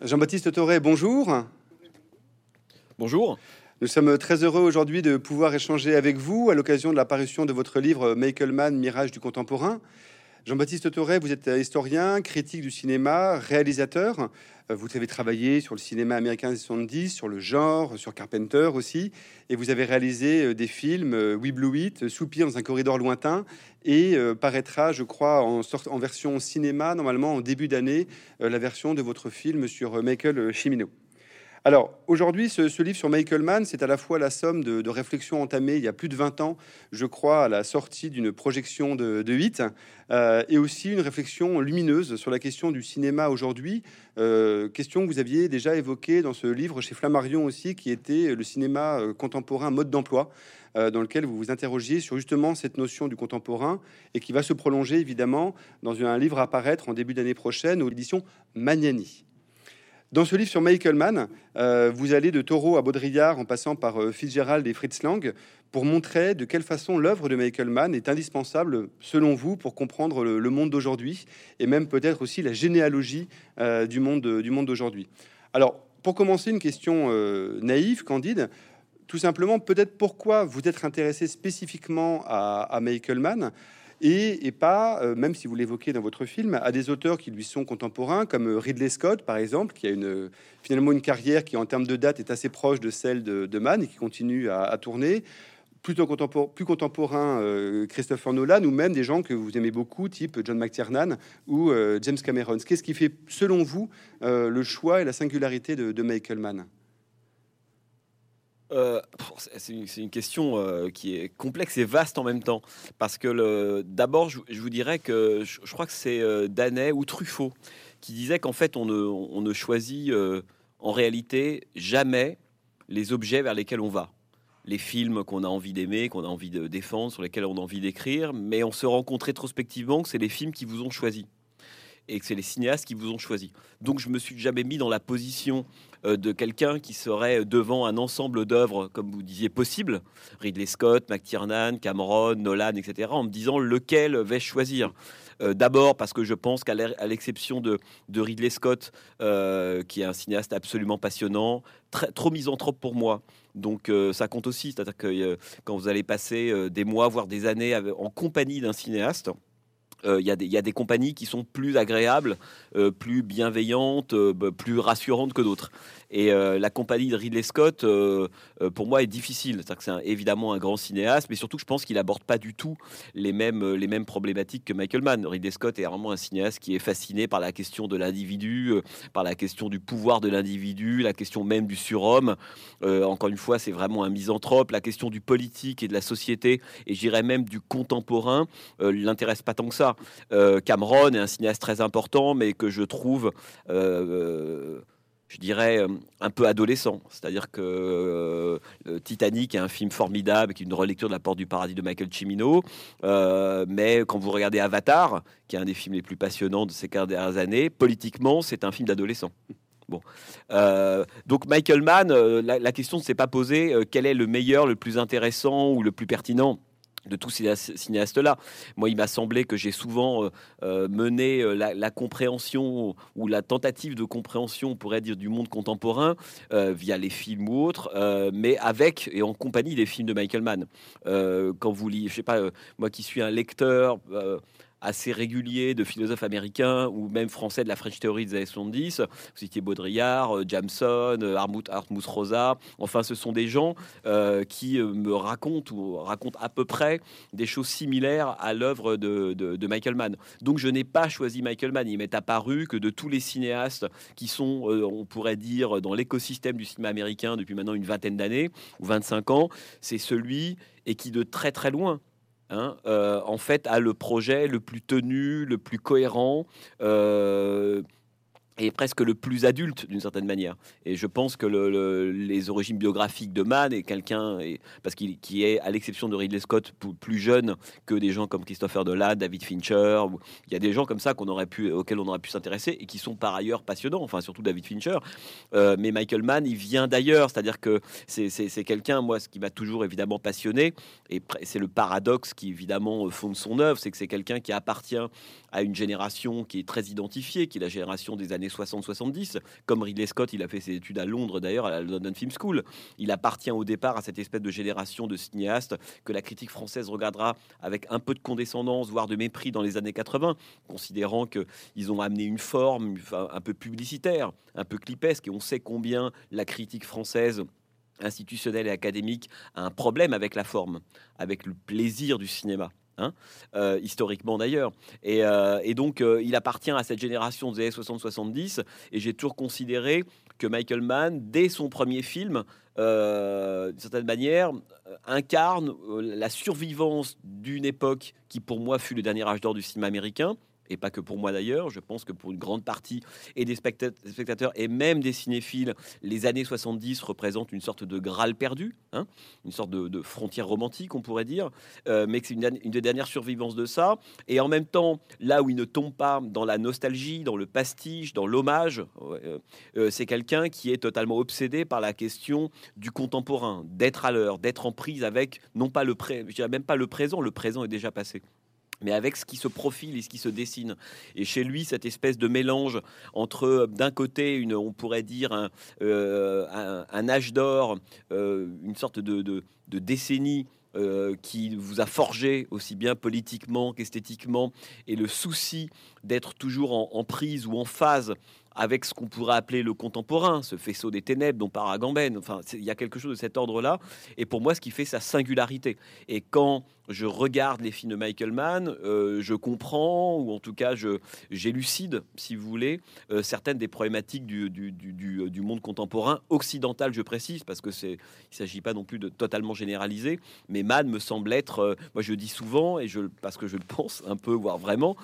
Jean-Baptiste Toré, bonjour. Bonjour. Nous sommes très heureux aujourd'hui de pouvoir échanger avec vous à l'occasion de l'apparition de votre livre Michael Mann, Mirage du contemporain. Jean-Baptiste Toré, vous êtes historien, critique du cinéma, réalisateur. Vous avez travaillé sur le cinéma américain des 70, sur le genre, sur Carpenter aussi. Et vous avez réalisé des films, We Blue It, Soupir dans un corridor lointain, et paraîtra, je crois, en, en version cinéma, normalement en début d'année, la version de votre film sur Michael Cimino. Alors aujourd'hui, ce, livre sur Michael Mann, c'est à la fois la somme de, réflexions entamées il y a plus de 20 ans, je crois, à la sortie d'une projection de, de 8, euh, et aussi une réflexion lumineuse sur la question du cinéma aujourd'hui, euh, question que vous aviez déjà évoquée dans ce livre chez Flammarion aussi, qui était le cinéma euh, contemporain mode d'emploi, dans lequel vous vous interrogiez sur justement cette notion du contemporain, et qui va se prolonger évidemment dans un livre à paraître en début d'année prochaine aux éditions Magnani. Dans ce livre sur Michael Mann, euh, vous allez de Taureau à Baudrillard en passant par euh, Fitzgerald et Fritz Lang pour montrer de quelle façon l'œuvre de Michael Mann est indispensable, selon vous, pour comprendre le, monde d'aujourd'hui et même peut-être aussi la généalogie euh, du monde, du monde d'aujourd'hui. Alors, pour commencer, une question naïve, candide. Tout simplement, peut-être pourquoi vous êtes intéressé spécifiquement à, à Michael Mann? Et, pas, euh, même si vous l'évoquez dans votre film, à des auteurs qui lui sont contemporains, comme euh, Ridley Scott, par exemple, qui a finalement une carrière qui, en termes de date, est assez proche de celle de, Mann et qui continue à, tourner. Plutôt plus contemporain, euh, Christopher Nolan, ou même des gens que vous aimez beaucoup, type John McTiernan ou James Cameron. Qu'est-ce qui fait, selon vous, le choix et la singularité de, de Michael Mann euh, c'est une, question euh, qui est complexe et vaste en même temps. Parce que d'abord, je, vous dirais que je, crois que c'est euh, Danet ou Truffaut qui disait qu'en fait, on ne, choisit en réalité jamais les objets vers lesquels on va. Les films qu'on a envie d'aimer, qu'on a envie de défendre, sur lesquels on a envie d'écrire, mais on se rend compte rétrospectivement que c'est les films qui vous ont choisi et que c'est les cinéastes qui vous ont choisi. Donc je me suis jamais mis dans la position euh, de quelqu'un qui serait devant un ensemble d'œuvres, comme vous disiez, possible, Ridley Scott, McTiernan, Cameron, Nolan, etc., en me disant lequel vais-je choisir? Euh, d'abord parce que je pense qu'à l'exception de, Ridley Scott, euh, qui est un cinéaste absolument passionnant, très, trop misanthrope pour moi. Donc ça compte aussi, c'est-à-dire que quand vous allez passer des mois, voire des années en compagnie d'un cinéaste, il y, a des compagnies qui sont plus agréables, plus bienveillantes, plus rassurantes que d'autres. Et euh, la compagnie de Ridley Scott, euh, euh, pour moi, est difficile. C'est c'est évidemment un grand cinéaste, mais surtout, je pense qu'il aborde pas du tout les mêmes, les mêmes problématiques que Michael Mann. Ridley Scott est vraiment un cinéaste qui est fasciné par la question de l'individu, par la question du pouvoir de l'individu, la question même du surhomme. encore une fois, c'est vraiment un misanthrope. La question du politique et de la société, et j'irais même du contemporain, l'intéresse pas tant que ça. Cameron est un cinéaste très important, mais que je trouve je dirais, euh, un peu adolescent. C'est-à-dire que euh, Titanic est un film formidable, qui est une relecture de La Porte du Paradis de Michael Cimino. Euh, mais quand vous regardez Avatar, qui est un des films les plus passionnants de ces 15 dernières années, politiquement, c'est un film d'adolescent. Bon. donc Michael Mann, la, question ne s'est pas posée quel est le meilleur, le plus intéressant ou le plus pertinent? De tous ces cinéastes-là. Moi, il m'a semblé que j'ai souvent euh, euh, mené euh, la, compréhension ou la tentative de compréhension, on pourrait dire, du monde contemporain via les films ou autres, mais avec et en compagnie des films de Michael Mann. quand vous lisez, je sais pas, moi qui suis un lecteur assez régulier de philosophes américains ou même français de la French Theory des années 70. Vous citiez Baudrillard, euh, Jameson, euh, Hartmut, Rosa. Enfin, ce sont des gens euh, qui me racontent ou racontent à peu près des choses similaires à l'œuvre de, Michael Mann. Donc, je n'ai pas choisi Michael Mann. Il m'est apparu que de tous les cinéastes qui sont, on pourrait dire, dans l'écosystème du cinéma américain depuis maintenant une vingtaine d'années ou 25 ans, c'est celui et qui de très très loin Hein, euh, en fait, a le projet le plus tenu, le plus cohérent. Euh, est presque le plus adulte d'une certaine manière. Et je pense que les origines biographiques de Mann est quelqu'un, parce qu'il qui est, à l'exception de Ridley Scott, plus jeune que des gens comme Christopher Nolan, David Fincher. Il y a des gens comme ça qu'on aurait pu, auxquels on aurait pu s'intéresser et qui sont par ailleurs passionnants, enfin surtout David Fincher. Euh, mais Michael Mann, il vient d'ailleurs, c'est-à-dire que c'est quelqu'un, moi, ce qui m'a toujours évidemment passionné, et c'est le paradoxe qui évidemment fonde son œuvre, c'est que c'est quelqu'un qui appartient à une génération qui est très identifiée, qui est la génération des années années 60-70. Comme Ridley Scott, il a fait ses études à Londres d'ailleurs, à la London Film School. Il appartient au départ à cette espèce de génération de cinéastes que la critique française regardera avec un peu de condescendance, voire de mépris dans les années 80, considérant qu'ils ont amené une forme un peu publicitaire, un peu clipesque, et on sait combien la critique française institutionnelle et académique a un problème avec la forme, avec le plaisir du cinéma. Hein, euh, historiquement d'ailleurs. Et, euh, donc, euh, il appartient à cette génération des années 60-70, et j'ai toujours considéré que Michael Mann, dès son premier film, d'une certaine manière, incarne la survivance d'une époque qui, pour moi, fut le dernier âge d'or du cinéma américain, et pas que pour moi d'ailleurs, je pense que pour une grande partie et des spectateurs et même des cinéphiles, les années 70 représentent une sorte de Graal perdu, hein, une sorte de, frontière romantique, on pourrait dire, euh, mais que c'est une, des dernières survivances de ça. Et en même temps, là où il ne tombe pas dans la nostalgie, dans le pastiche, dans l'hommage, euh, euh, c'est quelqu'un qui est totalement obsédé par la question du contemporain, d'être à l'heure, d'être en prise avec non pas le pré, même pas le présent, le présent est déjà passé mais avec ce qui se profile et ce qui se dessine. Et chez lui, cette espèce de mélange entre, d'un côté, une, on pourrait dire, un, euh, âge d'or, euh, une sorte de, décennie euh, qui vous a forgé aussi bien politiquement qu'esthétiquement, et le souci d'être toujours en, prise ou en phase avec ce qu'on pourrait appeler le contemporain, ce faisceau des ténèbres dont parle Agamben. Enfin, il y a quelque chose de cet ordre-là. Et pour moi, ce qui fait sa singularité. Et quand je regarde les films de Michael Mann, euh, je comprends, ou en tout cas, j'élucide, si vous voulez, euh, certaines des problématiques du, du, du, du, monde contemporain, occidental, je précise, parce que c'est, il s'agit pas non plus de totalement généraliser, mais Mann me semble être, euh, moi je dis souvent, et je, parce que je le pense un peu, voire vraiment,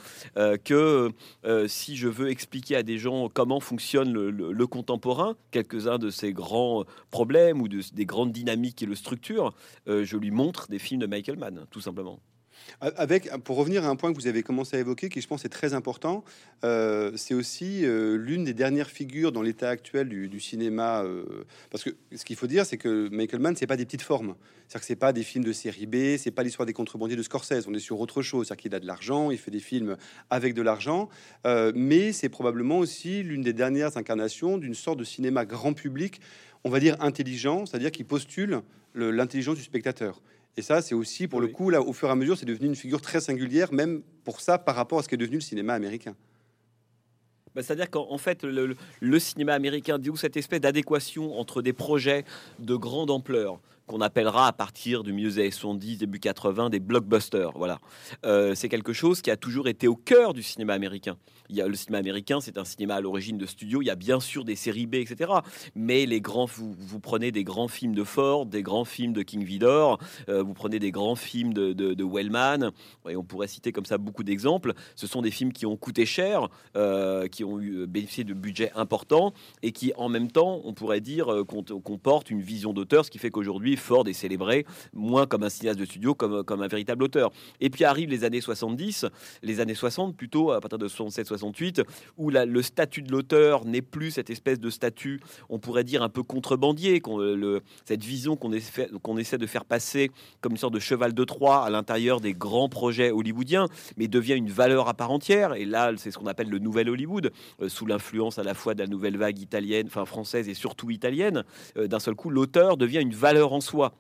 que si je veux expliquer à des gens comment fonctionne le, le, contemporain, quelques-uns de ces grands problèmes ou de, des grandes dynamiques et le structure, je lui montre des films de Michael Mann tout simplement. Avec, pour revenir à un point que vous avez commencé à évoquer, qui je pense est très important, euh, c'est aussi euh, l'une des dernières figures dans l'état actuel du, cinéma. Euh, parce que ce qu'il faut dire, c'est que Michael Mann, c'est pas des petites formes. C'est-à-dire que c'est pas des films de série B, c'est pas l'histoire des contrebandiers de Scorsese. On est sur autre chose. C'est-à-dire qu'il a de l'argent, il fait des films avec de l'argent, mais c'est probablement aussi l'une des dernières incarnations d'une sorte de cinéma grand public, on va dire intelligent, c'est-à-dire qui postule l'intelligence du spectateur. Et ça, c'est aussi, pour le coup, là, au fur et à mesure, c'est devenu une figure très singulière, même pour ça, par rapport à ce qui est devenu le cinéma américain. Bah, c'est-à-dire qu'en fait, le, le, cinéma américain dit où cette espèce d'adéquation entre des projets de grande ampleur, qu'on appellera à partir du milieu des années 70, début 80, des blockbusters. Voilà. Euh, c'est quelque chose qui a toujours été au cœur du cinéma américain. Il y a, le cinéma américain, c'est un cinéma à l'origine de studio. Il y a bien sûr des séries B, etc. Mais les grands, vous, prenez des grands films de Ford, des grands films de King Vidor, euh, vous prenez des grands films de, de, Wellman, et on pourrait citer comme ça beaucoup d'exemples. Ce sont des films qui ont coûté cher, euh, qui ont eu, bénéficié de budgets importants, et qui en même temps, on pourrait dire, comportent une vision d'auteur, ce qui fait qu'aujourd'hui, Ford est célébré moins comme un cinéaste de studio, comme, comme un véritable auteur. Et puis arrivent les années 70, les années 60 plutôt, à partir de 67-68, où le statut de l'auteur n'est plus cette espèce de statut, on pourrait dire un peu contrebandier, le, cette vision qu'on essaie, qu'on essaie de faire passer comme une sorte de cheval de Troie à l'intérieur des grands projets hollywoodiens, mais devient une valeur à part entière. Et là, c'est ce qu'on appelle le nouvel Hollywood, euh, sous l'influence à la fois de la nouvelle vague italienne, enfin française et surtout italienne. Euh, d'un seul coup, l'auteur devient une valeur en soi.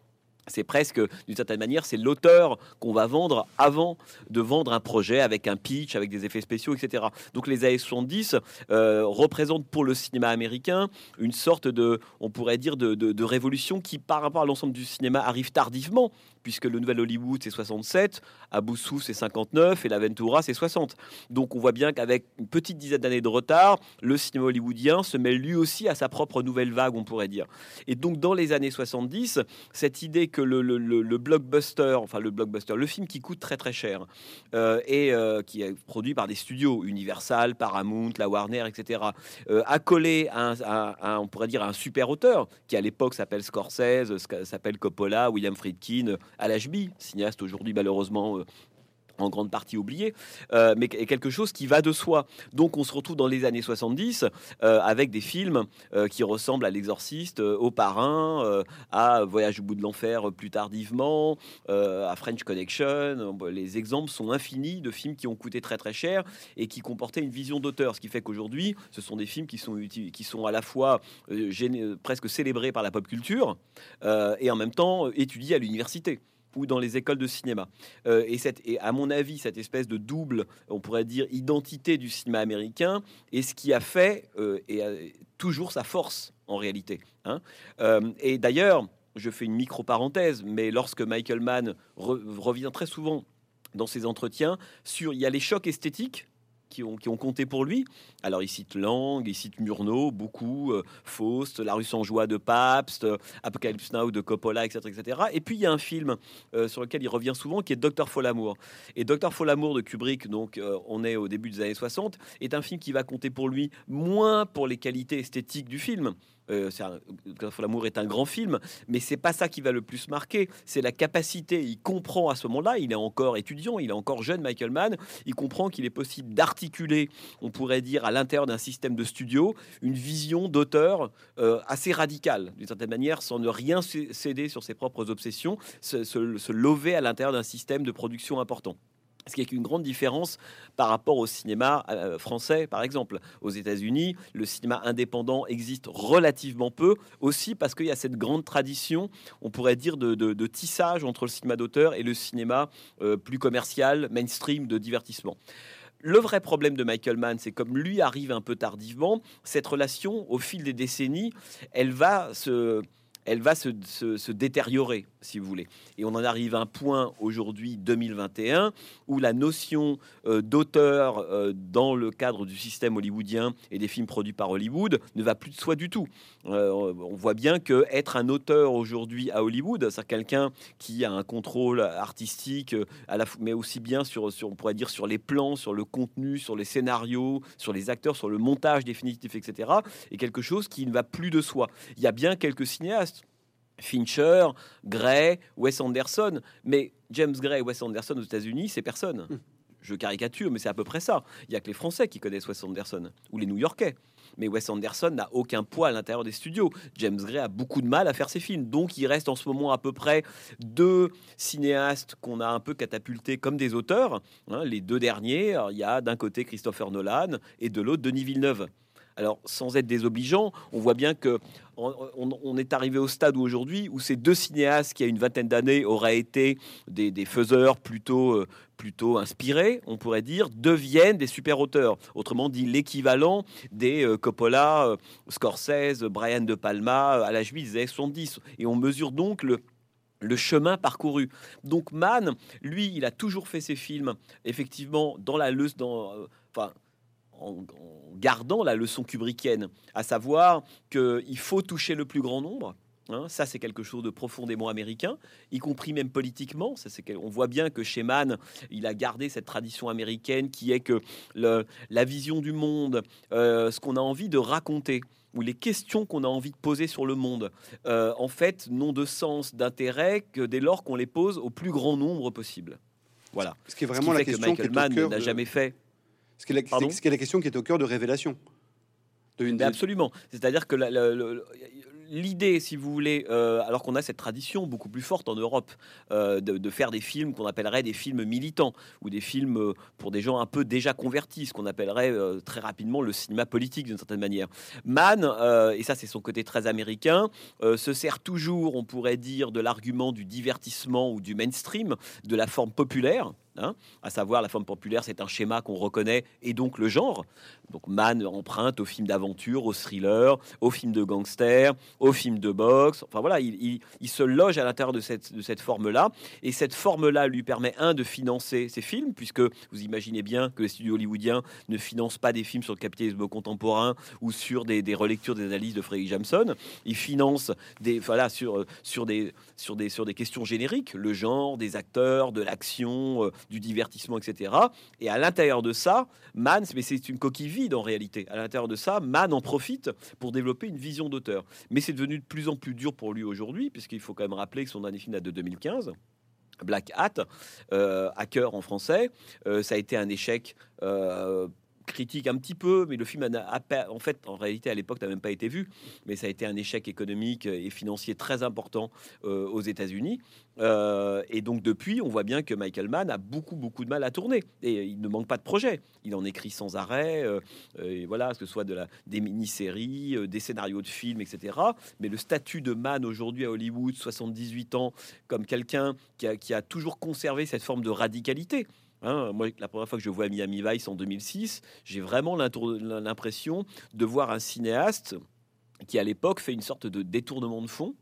C'est presque, d'une certaine manière, c'est l'auteur qu'on va vendre avant de vendre un projet avec un pitch, avec des effets spéciaux, etc. Donc les années 70 euh, représentent pour le cinéma américain une sorte de, on pourrait dire, de, de révolution qui, par rapport à l'ensemble du cinéma, arrive tardivement puisque le nouvel Hollywood c'est 67, Aboussou c'est 59 et la Ventura c'est 60. Donc on voit bien qu'avec une petite dizaine d'années de retard, le cinéma hollywoodien se met lui aussi à sa propre nouvelle vague, on pourrait dire. Et donc dans les années 70, cette idée que le, blockbuster, enfin le blockbuster, le film qui coûte très très cher euh, et euh, qui est produit par des studios, Universal, Paramount, la Warner, etc., euh, accolé à, on pourrait dire un super auteur qui à l'époque s'appelle Scorsese, s'appelle Coppola, William Friedkin, l'HB, cinéaste aujourd'hui malheureusement euh, en grande partie oublié, euh, mais quelque chose qui va de soi. Donc on se retrouve dans les années 70 euh, avec des films euh, qui ressemblent à L'Exorciste, au Parrain, à Voyage au bout de l'enfer plus tardivement, à French Connection. Les exemples sont infinis de films qui ont coûté très très cher et qui comportaient une vision d'auteur, ce qui fait qu'aujourd'hui, ce sont des films qui sont, qui sont à la fois presque célébrés par la pop culture et en même temps étudiés à l'université ou dans les écoles de cinéma. Euh, et, cette, et à mon avis, cette espèce de double, on pourrait dire, identité du cinéma américain est ce qui a fait euh, et toujours sa force en réalité. Hein. Euh, et d'ailleurs, je fais une micro-parenthèse, mais lorsque Michael Mann revient très souvent dans ses entretiens sur, il y a les chocs esthétiques qui ont, compté pour lui. Alors il cite Lang, il cite Murnau, beaucoup, euh, Faust, La rue sans joie de Pabst, euh, Apocalypse Now de Coppola, etc., etc. Et puis il y a un film euh, sur lequel il revient souvent qui est Docteur Folamour. Et Docteur Folamour de Kubrick, donc on est au début des années 60, est un film qui va compter pour lui moins pour les qualités esthétiques du film, euh, l'amour est un grand film, mais c'est pas ça qui va le plus marquer. C'est la capacité. Il comprend à ce moment-là, il est encore étudiant, il est encore jeune, Michael Mann. Il comprend qu'il est possible d'articuler, on pourrait dire, à l'intérieur d'un système de studio, une vision d'auteur euh, assez radicale, d'une certaine manière, sans ne rien céder sur ses propres obsessions, se, se lever à l'intérieur d'un système de production important. Ce qui est une grande différence par rapport au cinéma euh, français, par exemple? Aux États-Unis, le cinéma indépendant existe relativement peu, aussi parce qu'il y a cette grande tradition, on pourrait dire, de, tissage entre le cinéma d'auteur et le cinéma euh, plus commercial, mainstream, de divertissement. Le vrai problème de Michael Mann, c'est comme lui arrive un peu tardivement, cette relation, au fil des décennies, elle va se elle va se, détériorer, si vous voulez. Et on en arrive à un point aujourd'hui, 2021, où la notion euh, d'auteur euh, dans le cadre du système hollywoodien et des films produits par Hollywood ne va plus de soi du tout. Euh, on voit bien que être un auteur aujourd'hui à Hollywood, c'est quelqu'un qui a un contrôle artistique, à la, mais aussi bien sur, sur, on pourrait dire, sur les plans, sur le contenu, sur les scénarios, sur les acteurs, sur le montage définitif, etc., est quelque chose qui ne va plus de soi. Il y a bien quelques cinéastes Fincher, Gray, Wes Anderson. Mais James Gray et Wes Anderson aux États-Unis, c'est personne. Hmm. Je caricature, mais c'est à peu près ça. Il n'y a que les Français qui connaissent Wes Anderson, ou les New-Yorkais. Mais Wes Anderson n'a aucun poids à l'intérieur des studios. James Gray a beaucoup de mal à faire ses films. Donc il reste en ce moment à peu près deux cinéastes qu'on a un peu catapultés comme des auteurs. Hein, les deux derniers, il y a d'un côté Christopher Nolan et de l'autre Denis Villeneuve. Alors, sans être désobligeant, on voit bien que on, est arrivé au stade où aujourd'hui, où ces deux cinéastes qui, a une vingtaine d'années, auraient été des, faiseurs plutôt, euh, plutôt inspirés, on pourrait dire, deviennent des super auteurs. Autrement dit, l'équivalent des euh, Coppola, euh, Scorsese, Brian De Palma à l'âge des années 70. Et on mesure donc le, le chemin parcouru. Donc Mann, lui, il a toujours fait ses films, effectivement, dans la leçon, dans, enfin, en, gardant la leçon kubrickienne, à savoir qu'il faut toucher le plus grand nombre. Hein. ça, c'est quelque chose de profondément américain, y compris même politiquement. Ça, c'est on voit bien que chez Mann, il a gardé cette tradition américaine qui est que la vision du monde, euh, ce qu'on a envie de raconter, ou les questions qu'on a envie de poser sur le monde, euh, en fait, n'ont de sens, d'intérêt que dès lors qu'on les pose au plus grand nombre possible. Voilà. Ce qui est vraiment la question que Michael Mann n'a jamais fait ce qui est la, la question qui est au cœur de Révélation. Absolument. C'est-à-dire que l'idée, si vous voulez, euh, alors qu'on a cette tradition beaucoup plus forte en Europe euh, de, faire des films qu'on appellerait des films militants ou des films euh, pour des gens un peu déjà convertis, ce qu'on appellerait très rapidement le cinéma politique d'une certaine manière. Mann, et ça c'est son côté très américain, se sert toujours, on pourrait dire, de l'argument du divertissement ou du mainstream, de la forme populaire Hein, à savoir la forme populaire, c'est un schéma qu'on reconnaît, et donc le genre. Donc Mann emprunte au film d'aventure, au thriller, au film de gangster, au film de boxe. Enfin voilà, il, se loge à l'intérieur de cette, de cette forme-là, et cette forme-là lui permet, un, de financer ses films, puisque vous imaginez bien que les studios hollywoodiens ne financent pas des films sur le capitalisme contemporain ou sur des, relectures des analyses de Frederick Jameson. Ils financent des, voilà, sur, sur, des, sur, des, sur des questions génériques, le genre, des acteurs, de l'action, euh, du divertissement, etc. Et à l'intérieur de ça, Mann, mais c'est une coquille vide en réalité. À l'intérieur de ça, Mann en profite pour développer une vision d'auteur. Mais c'est devenu de plus en plus dur pour lui aujourd'hui, puisqu'il faut quand même rappeler que son dernier film date de 2015. Black Hat, Hacker en français. ça a été un échec critique un petit peu, mais le film a, en fait, en réalité, à l'époque, n'a même pas été vu. Mais ça a été un échec économique et financier très important euh, aux États-Unis. Euh, et donc depuis, on voit bien que Michael Mann a beaucoup beaucoup de mal à tourner. Et il ne manque pas de projets. Il en écrit sans arrêt. Euh, et voilà, que ce soit de la, des mini-séries, des scénarios de films, etc. Mais le statut de Mann aujourd'hui à Hollywood, 78 ans, comme quelqu'un qui a toujours conservé cette forme de radicalité. Hein, moi, la première fois que je vois Miami Vice en 2006, j'ai vraiment l'impression de voir un cinéaste qui, à l'époque, fait une sorte de détournement de fond.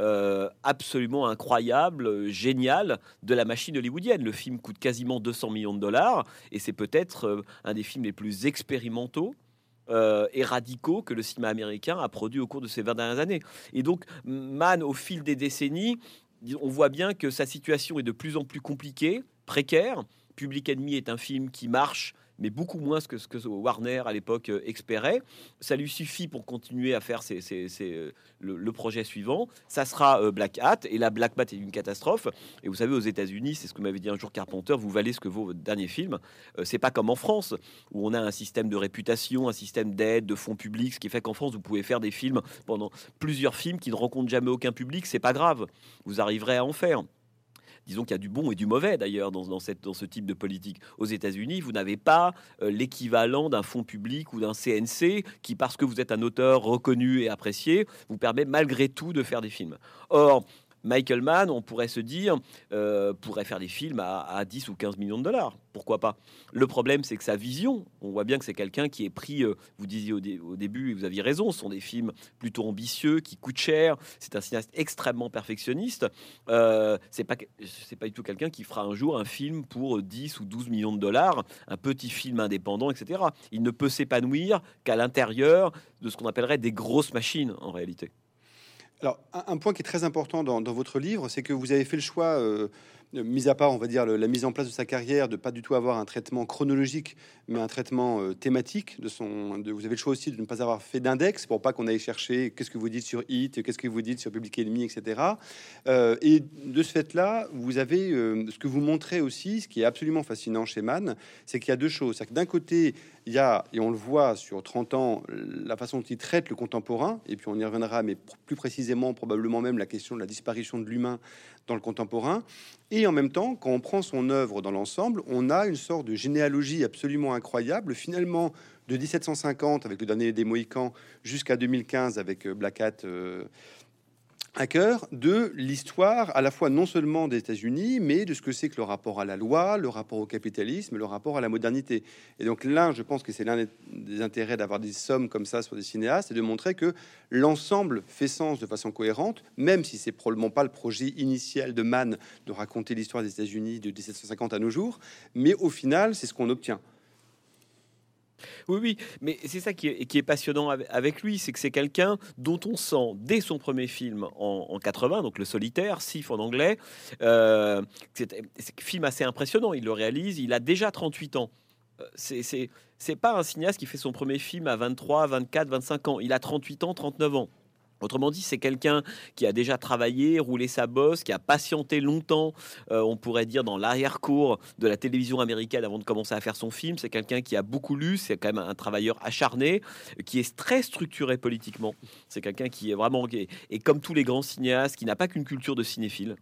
Euh, absolument incroyable, génial de la machine hollywoodienne. Le film coûte quasiment 200 millions de dollars et c'est peut-être euh, un des films les plus expérimentaux euh, et radicaux que le cinéma américain a produit au cours de ces 20 dernières années. Et donc, Mann, au fil des décennies, on voit bien que sa situation est de plus en plus compliquée, précaire. Public Enemy est un film qui marche mais beaucoup moins que ce que Warner à l'époque euh, espérait. Ça lui suffit pour continuer à faire euh, le, projet suivant. Ça sera euh, Black Hat, et là Black Hat est une catastrophe. Et vous savez, aux États-Unis, c'est ce que m'avait dit un jour Carpenter, vous valez ce que vaut votre dernier film. c'est pas comme en France, où on a un système de réputation, un système d'aide, de fonds publics, ce qui fait qu'en France, vous pouvez faire des films pendant plusieurs films qui ne rencontrent jamais aucun public, c'est pas grave. Vous arriverez à en faire disons qu'il y a du bon et du mauvais d'ailleurs dans, dans, ce type de politique. Aux États-Unis, vous n'avez pas euh, l'équivalent d'un fonds public ou d'un CNC qui, parce que vous êtes un auteur reconnu et apprécié, vous permet malgré tout de faire des films. Or, Michael Mann, on pourrait se dire, euh, pourrait faire des films à, 10 ou 15 millions de dollars. Pourquoi pas? Le problème, c'est que sa vision, on voit bien que c'est quelqu'un qui est pris, euh, vous disiez au, début, et vous aviez raison, ce sont des films plutôt ambitieux, qui coûtent cher. C'est un cinéaste extrêmement perfectionniste. Euh, c'est pas, pas du tout quelqu'un qui fera un jour un film pour 10 ou 12 millions de dollars, un petit film indépendant, etc. Il ne peut s'épanouir qu'à l'intérieur de ce qu'on appellerait des grosses machines, en réalité. Alors, un, point qui est très important dans, votre livre, c'est que vous avez fait le choix, euh, mis à part, on va dire, la mise en place de sa carrière, de pas du tout avoir un traitement chronologique, mais un traitement euh, thématique. De son, vous avez le choix aussi de ne pas avoir fait d'index pour pas qu'on aille chercher qu'est-ce que vous dites sur Hit, qu'est-ce que vous dites sur Public Enemy, etc. Euh, et de ce fait-là, vous avez ce que vous montrez aussi, ce qui est absolument fascinant chez Mann, c'est qu'il y a deux choses. C'est que d'un côté, il y a, et on le voit sur 30 ans, la façon dont il traite le contemporain, et puis on y reviendra, mais plus précisément, probablement même la question de la disparition de l'humain dans le contemporain. Et en même temps, quand on prend son œuvre dans l'ensemble, on a une sorte de généalogie absolument incroyable, finalement, de 1750 avec le dernier des Mohicans jusqu'à 2015 avec euh, Black Hat. Euh, à cœur de l'histoire à la fois non seulement des États-Unis, mais de ce que c'est que le rapport à la loi, le rapport au capitalisme, le rapport à la modernité. Et donc là, je pense que c'est l'un des intérêts d'avoir des sommes comme ça sur des cinéastes, c'est de montrer que l'ensemble fait sens de façon cohérente, même si c'est probablement pas le projet initial de Mann de raconter l'histoire des États-Unis de 1750 à nos jours, mais au final, c'est ce qu'on obtient. Oui, oui, mais c'est ça qui est, passionnant avec lui, c'est que c'est quelqu'un dont on sent dès son premier film en, 80, donc Le Solitaire, Sif en anglais, euh, c'est un film assez impressionnant. Il le réalise, il a déjà 38 ans. Euh, c'est pas un cinéaste qui fait son premier film à 23, 24, 25 ans. Il a 38 ans, 39 ans. Autrement dit, c'est quelqu'un qui a déjà travaillé, roulé sa bosse, qui a patienté longtemps, euh, on pourrait dire, dans l'arrière-cour de la télévision américaine avant de commencer à faire son film. C'est quelqu'un qui a beaucoup lu, c'est quand même un travailleur acharné, qui est très structuré politiquement. C'est quelqu'un qui est vraiment, et comme tous les grands cinéastes, qui n'a pas qu'une culture de cinéphile.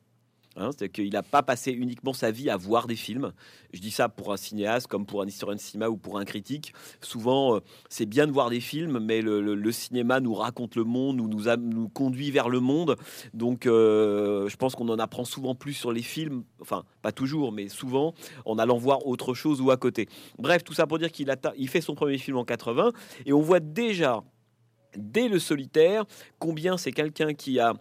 Hein, c'est-à-dire qu'il n'a pas passé uniquement sa vie à voir des films. Je dis ça pour un cinéaste comme pour un historien de cinéma ou pour un critique. Souvent, euh, c'est bien de voir des films, mais le, cinéma nous raconte le monde, nous, nous, conduit vers le monde. Donc, euh, je pense qu'on en apprend souvent plus sur les films, enfin, pas toujours, mais souvent, en allant voir autre chose ou à côté. Bref, tout ça pour dire qu'il il fait son premier film en 80, et on voit déjà, dès le solitaire, combien c'est quelqu'un qui a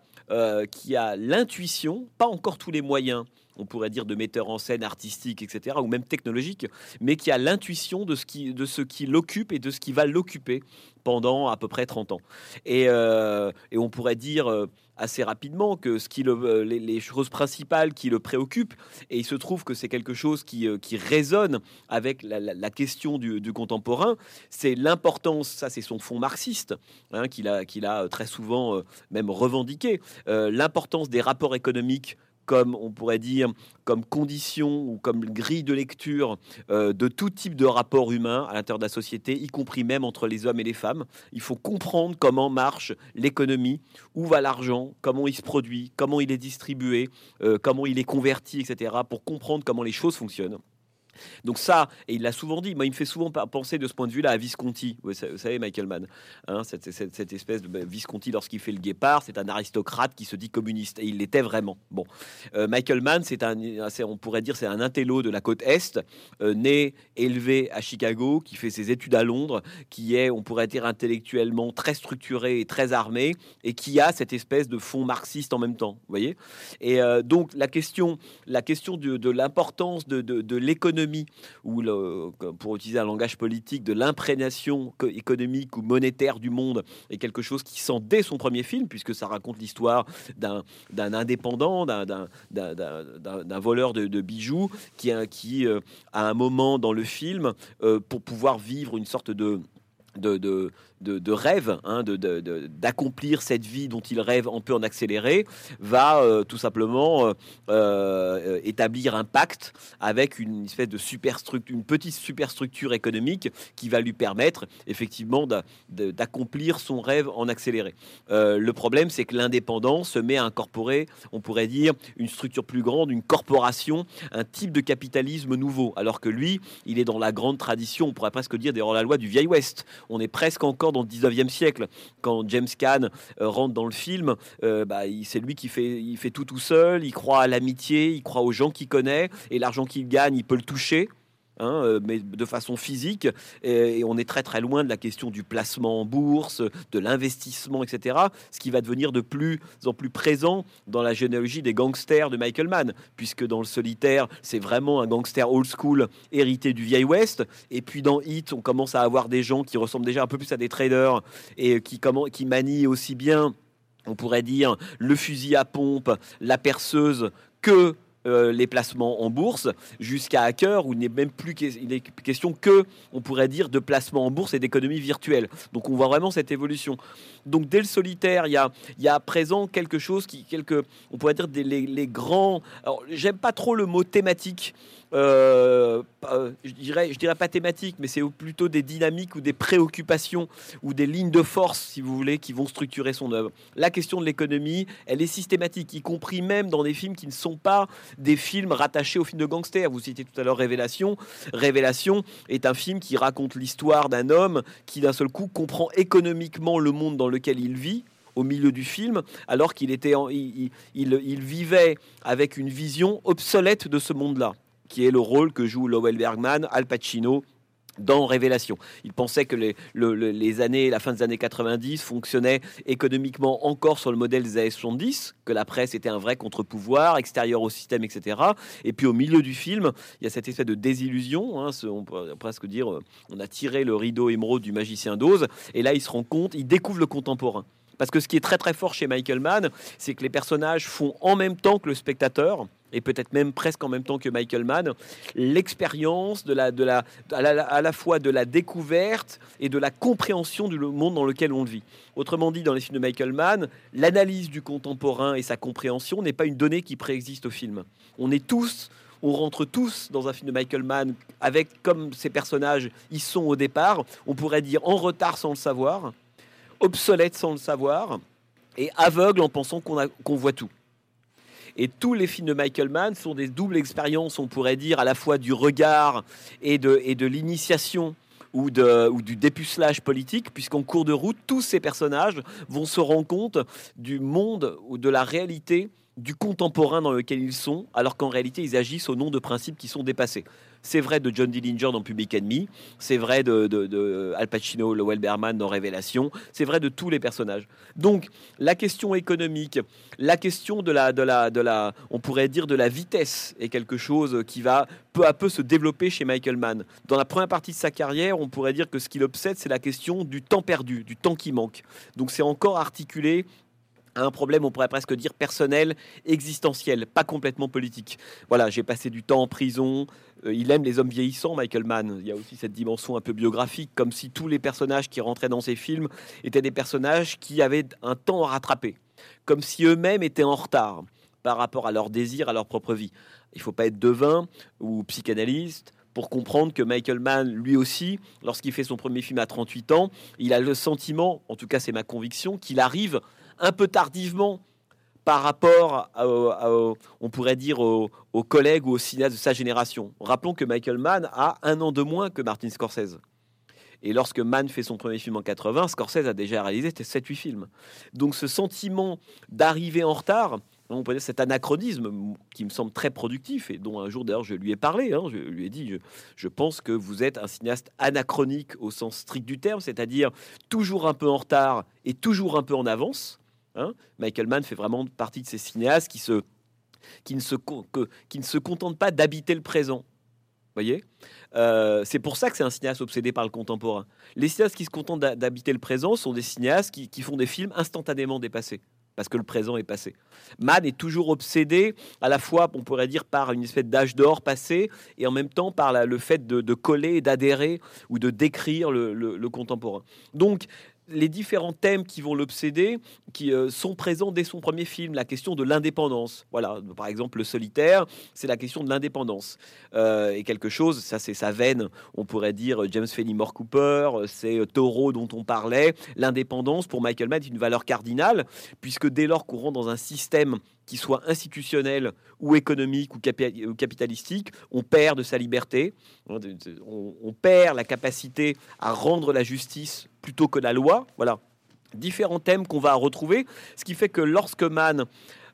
qui a l'intuition, pas encore tous les moyens, on pourrait dire de metteur en scène artistique, etc., ou même technologique, mais qui a l'intuition de ce qui, de ce qui l'occupe et de ce qui va l'occuper pendant à peu près 30 ans. Et, euh, et on pourrait dire euh, assez rapidement que ce qui le, les, choses principales qui le préoccupent, et il se trouve que c'est quelque chose qui, qui résonne avec la, question du, contemporain, c'est l'importance, ça c'est son fond marxiste, hein, qu'il a très souvent même revendiqué, l'importance des rapports économiques comme on pourrait dire, comme condition ou comme grille de lecture euh, de tout type de rapport humain à l'intérieur de la société, y compris même entre les hommes et les femmes. Il faut comprendre comment marche l'économie, où va l'argent, comment il se produit, comment il est distribué, euh, comment il est converti, etc., pour comprendre comment les choses fonctionnent. Donc ça, et il l'a souvent dit, moi il me fait souvent penser de ce point de vue-là à Visconti, vous savez Michael Mann, hein, cette, espèce de bah, Visconti lorsqu'il fait le guépard, c'est un aristocrate qui se dit communiste, et il l'était vraiment. Bon, euh, Michael Mann, c'est un, on pourrait dire c'est un intello de la côte Est, euh, né, élevé à Chicago, qui fait ses études à Londres, qui est, on pourrait dire intellectuellement très structuré et très armé, et qui a cette espèce de fond marxiste en même temps, vous voyez? Et euh, donc la question, la question de, l'importance de l'économie ou pour utiliser un langage politique, de l'imprégnation économique ou monétaire du monde est quelque chose qui sent dès son premier film, puisque ça raconte l'histoire d'un indépendant, d'un voleur de, bijoux, qui, qui euh, à un moment dans le film, euh, pour pouvoir vivre une sorte de, de, rêve, hein, d'accomplir cette vie dont il rêve un peu en accéléré, va euh, tout simplement euh, euh, établir un pacte avec une espèce de superstructure, une petite superstructure économique qui va lui permettre effectivement d'accomplir son rêve en accéléré. le problème, c'est que l'indépendant se met à incorporer, on pourrait dire, une structure plus grande, une corporation, un type de capitalisme nouveau, alors que lui, il est dans la grande tradition, on pourrait presque dire, des la loi du vieil Ouest on est presque encore dans le 19e siècle. Quand James Caan euh, rentre dans le film, euh, bah, c'est lui qui fait, fait tout tout seul, il croit à l'amitié, il croit aux gens qu'il connaît, et l'argent qu'il gagne, il peut le toucher. Hein, euh, mais de façon physique. Et, on est très très loin de la question du placement en bourse, de l'investissement, etc. Ce qui va devenir de plus en plus présent dans la généalogie des gangsters de Michael Mann, puisque dans le solitaire, c'est vraiment un gangster old school hérité du vieil West. Et puis dans Hit, on commence à avoir des gens qui ressemblent déjà un peu plus à des traders et qui, comment, qui manient aussi bien on pourrait dire le fusil à pompe, la perceuse que euh, les placements en bourse jusqu'à hacker où il n'est même plus question que on pourrait dire de placement en bourse et d'économie virtuelle. Donc on voit vraiment cette évolution. Donc dès le solitaire, il y a, y a à présent quelque chose qui, quelque, on pourrait dire des, les, grands. Alors j'aime pas trop le mot thématique euh, je dirais, je dirais pas thématique, mais c'est plutôt des dynamiques ou des préoccupations ou des lignes de force, si vous voulez, qui vont structurer son œuvre. La question de l'économie, elle est systématique, y compris même dans des films qui ne sont pas des films rattachés au film de gangster. Vous citez tout à l'heure Révélation. Révélation est un film qui raconte l'histoire d'un homme qui d'un seul coup comprend économiquement le monde dans lequel il vit au milieu du film, alors qu'il était, il, il, vivait avec une vision obsolète de ce monde-là qui est le rôle que joue Lowell Bergman, Al Pacino dans Révélation. Il pensait que les, années, la fin des années 90 fonctionnait économiquement encore sur le modèle des années 70, que la presse était un vrai contre-pouvoir, extérieur au système, etc. Et puis au milieu du film, il y a cette espèce de désillusion, hein, on peut presque dire, on a tiré le rideau émeraude du magicien d'Oz, et là il se rend compte, il découvre le contemporain. Parce que ce qui est très très fort chez Michael Mann, c'est que les personnages font en même temps que le spectateur, et peut-être même presque en même temps que Michael Mann, l'expérience de la, de la, à, la, fois de la découverte et de la compréhension du monde dans lequel on vit. Autrement dit, dans les films de Michael Mann, l'analyse du contemporain et sa compréhension n'est pas une donnée qui préexiste au film. On est tous on rentre tous dans un film de Michael Mann avec comme ces personnages ils sont au départ, on pourrait dire en retard sans le savoir, obsolète sans le savoir et aveugle en pensant qu'on voit tout. Et tous les films de Michael Mann sont des doubles expériences, on pourrait dire, à la fois du regard et de, l'initiation ou du dépucelage politique, puisqu'en cours de route, tous ces personnages vont se rendre compte du monde ou de la réalité du contemporain dans lequel ils sont, alors qu'en réalité, ils agissent au nom de principes qui sont dépassés. C'est vrai de John Dillinger dans Public Enemy, c'est vrai de, Al Pacino, Lowell Berman dans Révélation, c'est vrai de tous les personnages. Donc, la question économique, la question de la, de la, de la, on pourrait dire de la vitesse est quelque chose qui va peu à peu se développer chez Michael Mann. Dans la première partie de sa carrière, on pourrait dire que ce qui l'obsède, c'est la question du temps perdu, du temps qui manque. Donc, c'est encore articulé un problème, on pourrait presque dire personnel, existentiel, pas complètement politique. Voilà, j'ai passé du temps en prison. Euh, il aime les hommes vieillissants, Michael Mann. Il y a aussi cette dimension un peu biographique, comme si tous les personnages qui rentraient dans ses films étaient des personnages qui avaient un temps à rattraper, comme si eux-mêmes étaient en retard par rapport à leur désir, à leur propre vie. Il faut pas être devin ou psychanalyste pour comprendre que Michael Mann, lui aussi, lorsqu'il fait son premier film à 38 ans, il a le sentiment, en tout cas c'est ma conviction, qu'il arrive un peu tardivement par rapport, à, on pourrait dire, aux, collègues ou aux cinéastes de sa génération. Rappelons que Michael Mann a un an de moins que Martin Scorsese. Et lorsque Mann fait son premier film en 80, Scorsese a déjà réalisé 7-8 films. Donc ce sentiment d'arriver en retard, on peut dire cet anachronisme qui me semble très productif et dont un jour d'ailleurs je lui ai parlé, hein, je lui ai dit, je, pense que vous êtes un cinéaste anachronique au sens strict du terme, c'est-à-dire toujours un peu en retard et toujours un peu en avance. Hein. Michael Mann fait vraiment partie de ces cinéastes qui, ne, se, contentent pas d'habiter le présent. Voyez, euh, c'est pour ça que c'est un cinéaste obsédé par le contemporain. Les cinéastes qui se contentent d'habiter le présent sont des cinéastes qui, qui font des films instantanément dépassés parce que le présent est passé. Mann est toujours obsédé, à la fois, on pourrait dire, par une espèce d'âge d'or passé, et en même temps par le fait de, coller, d'adhérer ou de décrire le contemporain. Donc, les différents thèmes qui vont l'obséder, qui euh, sont présents dès son premier film, la question de l'indépendance. Voilà, par exemple, le solitaire, c'est la question de l'indépendance. Euh, et quelque chose, ça c'est sa veine, on pourrait dire James Fenimore Cooper, c'est euh, Taureau dont on parlait. L'indépendance, pour Michael Mann, est une valeur cardinale, puisque dès lors qu'on rentre dans un système soit institutionnel ou économique ou, capitalistique, on perd de sa liberté, on, perd la capacité à rendre la justice plutôt que la loi. Voilà, différents thèmes qu'on va retrouver, ce qui fait que lorsque Mann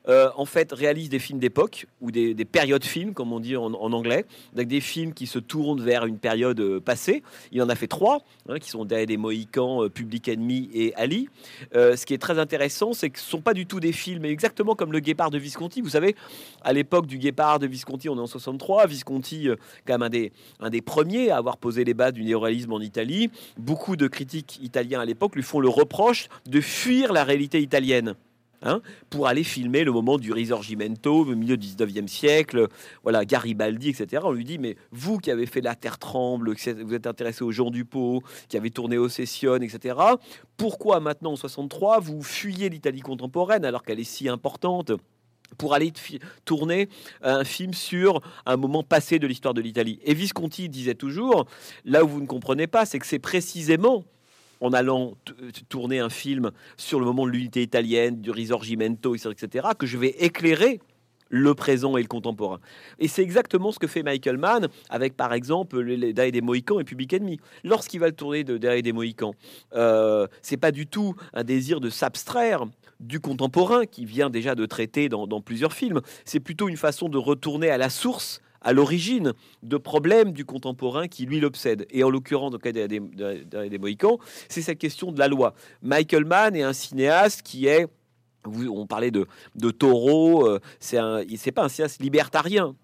euh, en fait, réalise des films d'époque ou des, périodes films, comme on dit en, anglais, avec des films qui se tournent vers une période euh, passée. Il en a fait trois, hein, qui sont des Mohicans, euh, Public Enemy et Ali. ce qui est très intéressant, c'est que ce sont pas du tout des films, exactement comme le Guépard de Visconti. Vous savez, à l'époque du Guépard de Visconti, on est en 63. Visconti, quand même un des, un des premiers à avoir posé les bases du néoréalisme en Italie. Beaucoup de critiques italiens à l'époque lui font le reproche de fuir la réalité italienne. Hein, pour aller filmer le moment du Risorgimento au milieu du 19e siècle, voilà, Garibaldi, etc. On lui dit, mais vous qui avez fait La Terre tremble, vous êtes intéressé aux gens du pot, qui avez tourné au Session, etc., pourquoi maintenant en 63 vous fuyez l'Italie contemporaine alors qu'elle est si importante pour aller tourner un film sur un moment passé de l'histoire de l'Italie? Et Visconti disait toujours, là où vous ne comprenez pas, c'est que c'est précisément en allant tourner un film sur le moment de l'unité italienne, du Risorgimento, etc., que je vais éclairer le présent et le contemporain. Et c'est exactement ce que fait Michael Mann avec, par exemple, les des Mohicans et Public Enemy. Lorsqu'il va le tourner de des Mohicans, euh, c'est pas du tout un désir de s'abstraire du contemporain qui vient déjà de traiter dans plusieurs films. C'est plutôt une façon de retourner à la source à l'origine de problèmes du contemporain qui lui l'obsède. Et en l'occurrence, dans le cas des, des, Mohicans, c'est cette question de la loi. Michael Mann est un cinéaste qui est on parlait de, de taureau, euh, c'est pas un cinéaste libertarien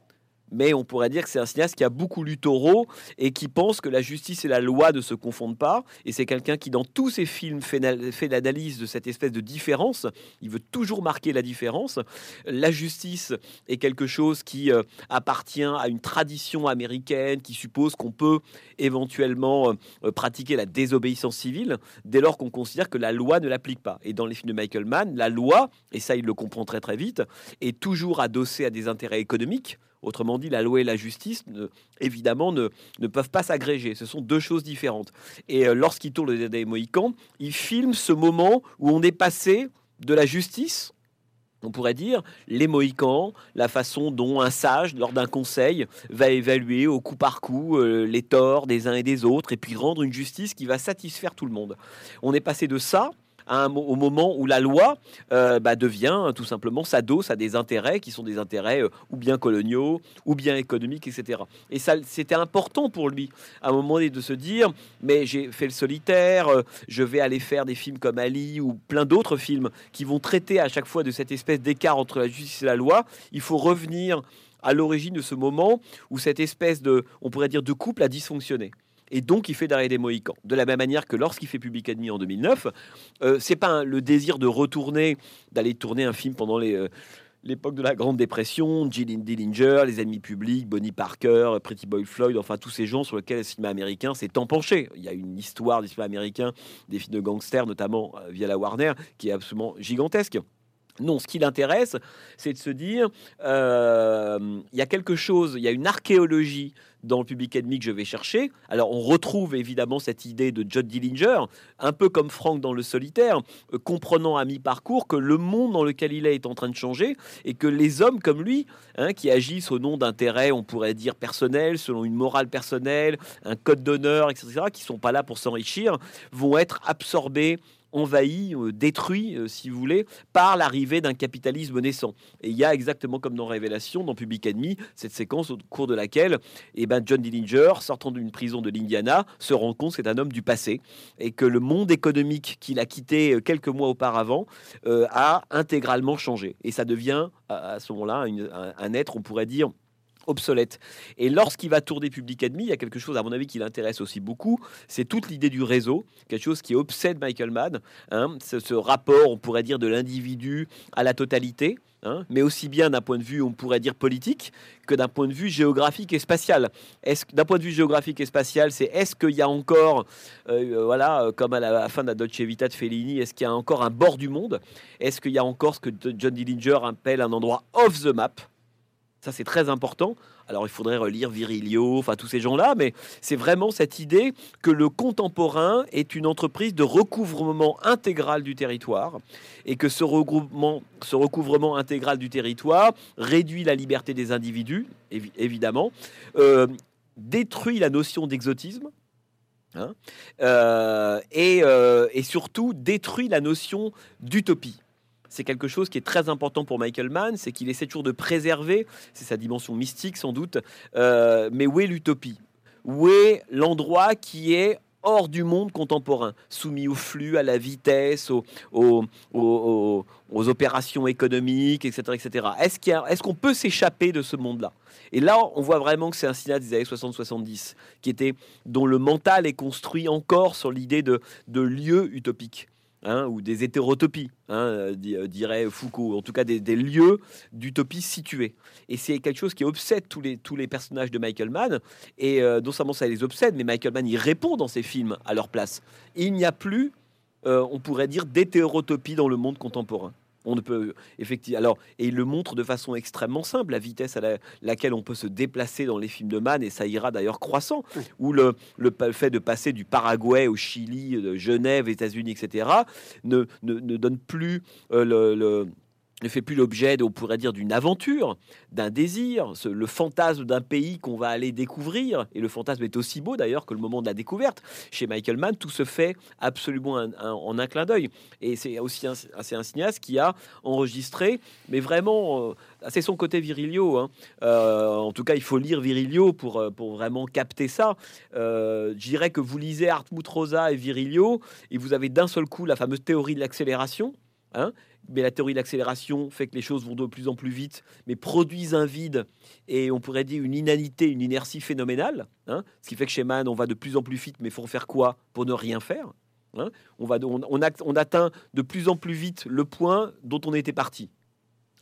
mais on pourrait dire que c'est un cinéaste qui a beaucoup lu Taureau et qui pense que la justice et la loi ne se confondent pas. Et c'est quelqu'un qui, dans tous ses films, fait, l'analyse de cette espèce de différence. Il veut toujours marquer la différence. La justice est quelque chose qui euh, appartient à une tradition américaine qui suppose qu'on peut éventuellement euh, pratiquer la désobéissance civile dès lors qu'on considère que la loi ne l'applique pas. Et dans les films de Michael Mann, la loi, et ça il le comprend très très vite, est toujours adossée à des intérêts économiques Autrement dit, la loi et la justice, évidemment, ne, peuvent pas s'agréger. Ce sont deux choses différentes. Et euh, lorsqu'il tourne le des Mohicans, il filme ce moment où on est passé de la justice on pourrait dire, les Mohicans, la façon dont un sage, lors d'un conseil, va évaluer au coup par coup euh, les torts des uns et des autres, et puis rendre une justice qui va satisfaire tout le monde. On est passé de ça au moment où la loi euh, bah, devient tout simplement s'adosse à des intérêts qui sont des intérêts euh, ou bien coloniaux ou bien économiques, etc. Et ça, c'était important pour lui à un moment donné de se dire mais j'ai fait le solitaire, euh, je vais aller faire des films comme Ali ou plein d'autres films qui vont traiter à chaque fois de cette espèce d'écart entre la justice et la loi. Il faut revenir à l'origine de ce moment où cette espèce de, on pourrait dire, de couple a dysfonctionné et donc il fait d'arrêt des Mohicans. De la même manière que lorsqu'il fait Public Enemy en 2009, euh, c'est pas le désir de retourner, d'aller tourner un film pendant. Euh, l'époque de la Grande Dépression, Jill Dillinger, Les Ennemis Publics, Bonnie Parker, Pretty Boy Floyd, enfin tous ces gens sur lesquels le cinéma américain s'est penché. Il y a une histoire du cinéma américain, des films de gangsters, notamment euh, via la Warner, qui est absolument gigantesque. Non, ce qui l'intéresse, c'est de se dire, euh, il y a quelque chose, il y a une archéologie dans le public ennemi que je vais chercher. Alors on retrouve évidemment cette idée de John Dillinger, un peu comme Frank dans le solitaire, euh, comprenant à mi-parcours que le monde dans lequel il est est en train de changer et que les hommes comme lui, hein, qui agissent au nom d'intérêts, on pourrait dire personnels, selon une morale personnelle, un code d'honneur, etc., qui sont pas là pour s'enrichir, vont être absorbés envahi, euh, détruit, euh, si vous voulez, par l'arrivée d'un capitalisme naissant. Et il y a exactement comme dans Révélation, dans Public Enemy, cette séquence au cours de laquelle eh ben, John Dillinger, sortant d'une prison de l'Indiana, se rend compte que c'est un homme du passé et que le monde économique qu'il a quitté euh, quelques mois auparavant a intégralement changé. Et ça devient à, ce moment-là un être, on pourrait dire, obsolète. Et lorsqu'il va tourner Public Enemy, il y a quelque chose, à mon avis, qui l'intéresse aussi beaucoup, c'est toute l'idée du réseau, quelque chose qui obsède Michael Mann, hein, ce, rapport, on pourrait dire, de l'individu à la totalité. Hein, mais aussi bien d'un point de vue, on pourrait dire politique, que d'un point de vue géographique et spatial. D'un point de vue géographique et spatial, c'est est-ce qu'il y a encore, euh, voilà, comme à la, fin de la Dolce Vita de Fellini, est-ce qu'il y a encore un bord du monde? Est-ce qu'il y a encore ce que John Dillinger appelle un endroit off the map? Ça, c'est très important. Alors, il faudrait relire Virilio, enfin tous ces gens-là, mais c'est vraiment cette idée que le contemporain est une entreprise de recouvrement intégral du territoire et que ce, regroupement, ce recouvrement intégral du territoire réduit la liberté des individus, évidemment, euh, détruit la notion d'exotisme. Hein, euh, euh, et surtout détruit la notion d'utopie c'est quelque chose qui est très important pour Michael Mann, c'est qu'il essaie toujours de préserver, c'est sa dimension mystique sans doute, euh, mais où est l'utopie? Où est l'endroit qui est hors du monde contemporain, soumis au flux, à la vitesse, aux, opérations économiques, etc. etc. Est-ce qu'on peut s'échapper de ce monde-là? Et là, on voit vraiment que c'est un cinéaste des années 60-70, qui était, dont le mental est construit encore sur l'idée de, de lieu utopique. Hein, ou des hétérotopies, hein, euh, euh, dirait Foucault, en tout cas des, lieux d'utopie situés. Et c'est quelque chose qui obsède tous les, personnages de Michael Mann, et euh, non seulement ça les obsède, mais Michael Mann y répond dans ses films à leur place. il n'y a plus, on pourrait dire, d'hétérotopie dans le monde contemporain. On ne peut effectivement. Alors, et il le montre de façon extrêmement simple, la vitesse à laquelle on peut se déplacer dans les films de Mann, et ça ira d'ailleurs croissant, où le, le, fait de passer du Paraguay au Chili, de Genève, États-Unis, etc., ne, ne, ne, donne plus euh, le ne fait plus l'objet, on pourrait dire, d'une aventure, d'un désir, le fantasme d'un pays qu'on va aller découvrir. Et le fantasme est aussi beau d'ailleurs que le moment de la découverte. Chez Michael Mann, tout se fait absolument en un clin d'œil. Et c'est aussi un, un, cinéaste qui a enregistré, mais vraiment, euh, c'est son côté virilio. Hein. Euh, en tout cas, il faut lire Virilio pour, euh, pour vraiment capter ça. je dirais que vous lisez Hartmut Rosa et Virilio, et vous avez d'un seul coup la fameuse théorie de l'accélération. Hein, mais la théorie d'accélération fait que les choses vont de plus en plus vite, mais produisent un vide et on pourrait dire une inanité, une inertie phénoménale. Hein. ce qui fait que chez Man, on va de plus en plus vite, mais faut faire quoi pour ne rien faire hein? on, va, on atteint de plus en plus vite le point dont on était parti.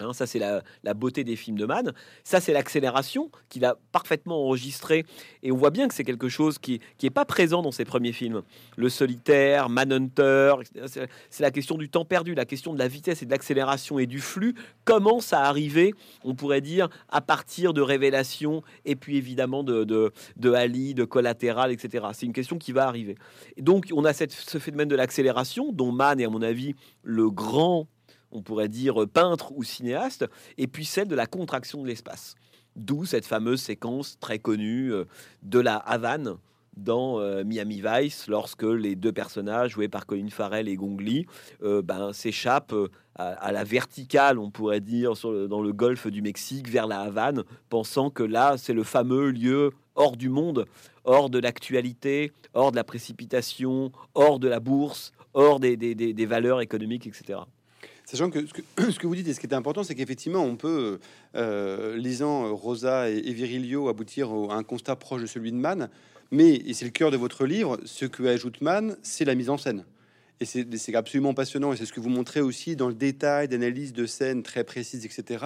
Hein, ça, c'est la, beauté des films de Mann. Ça, c'est l'accélération qu'il a parfaitement enregistré. Et on voit bien que c'est quelque chose qui n'est pas présent dans ses premiers films. Le solitaire, Manhunter, c'est la question du temps perdu, la question de la vitesse et de l'accélération et du flux commence à arriver, on pourrait dire, à partir de révélations et puis évidemment de, de, Ali, de collatéral, etc. C'est une question qui va arriver. Donc, on a ce phénomène de l'accélération dont Mann est, à mon avis, le grand on pourrait dire peintre ou cinéaste, et puis celle de la contraction de l'espace. D'où cette fameuse séquence très connue euh, de la Havane dans euh, Miami Vice, lorsque les deux personnages joués par Colin Farrell et Gong Li euh, ben, s'échappent à, la verticale, on pourrait dire, dans le golfe du Mexique, vers la Havane, pensant que là, c'est le fameux lieu hors du monde, hors de l'actualité, hors de la précipitation, hors de la bourse, hors des valeurs économiques, etc. Sachant que ce, que vous dites et ce qui est important, c'est qu'effectivement, on peut, euh, lisant Rosa et, Virilio, aboutir à un constat proche de celui de Mann. Mais, et c'est le cœur de votre livre, ce que ajoute Mann, c'est la mise en scène. Et c'est absolument passionnant, et c'est ce que vous montrez aussi dans le détail d'analyse de scènes très précises, etc.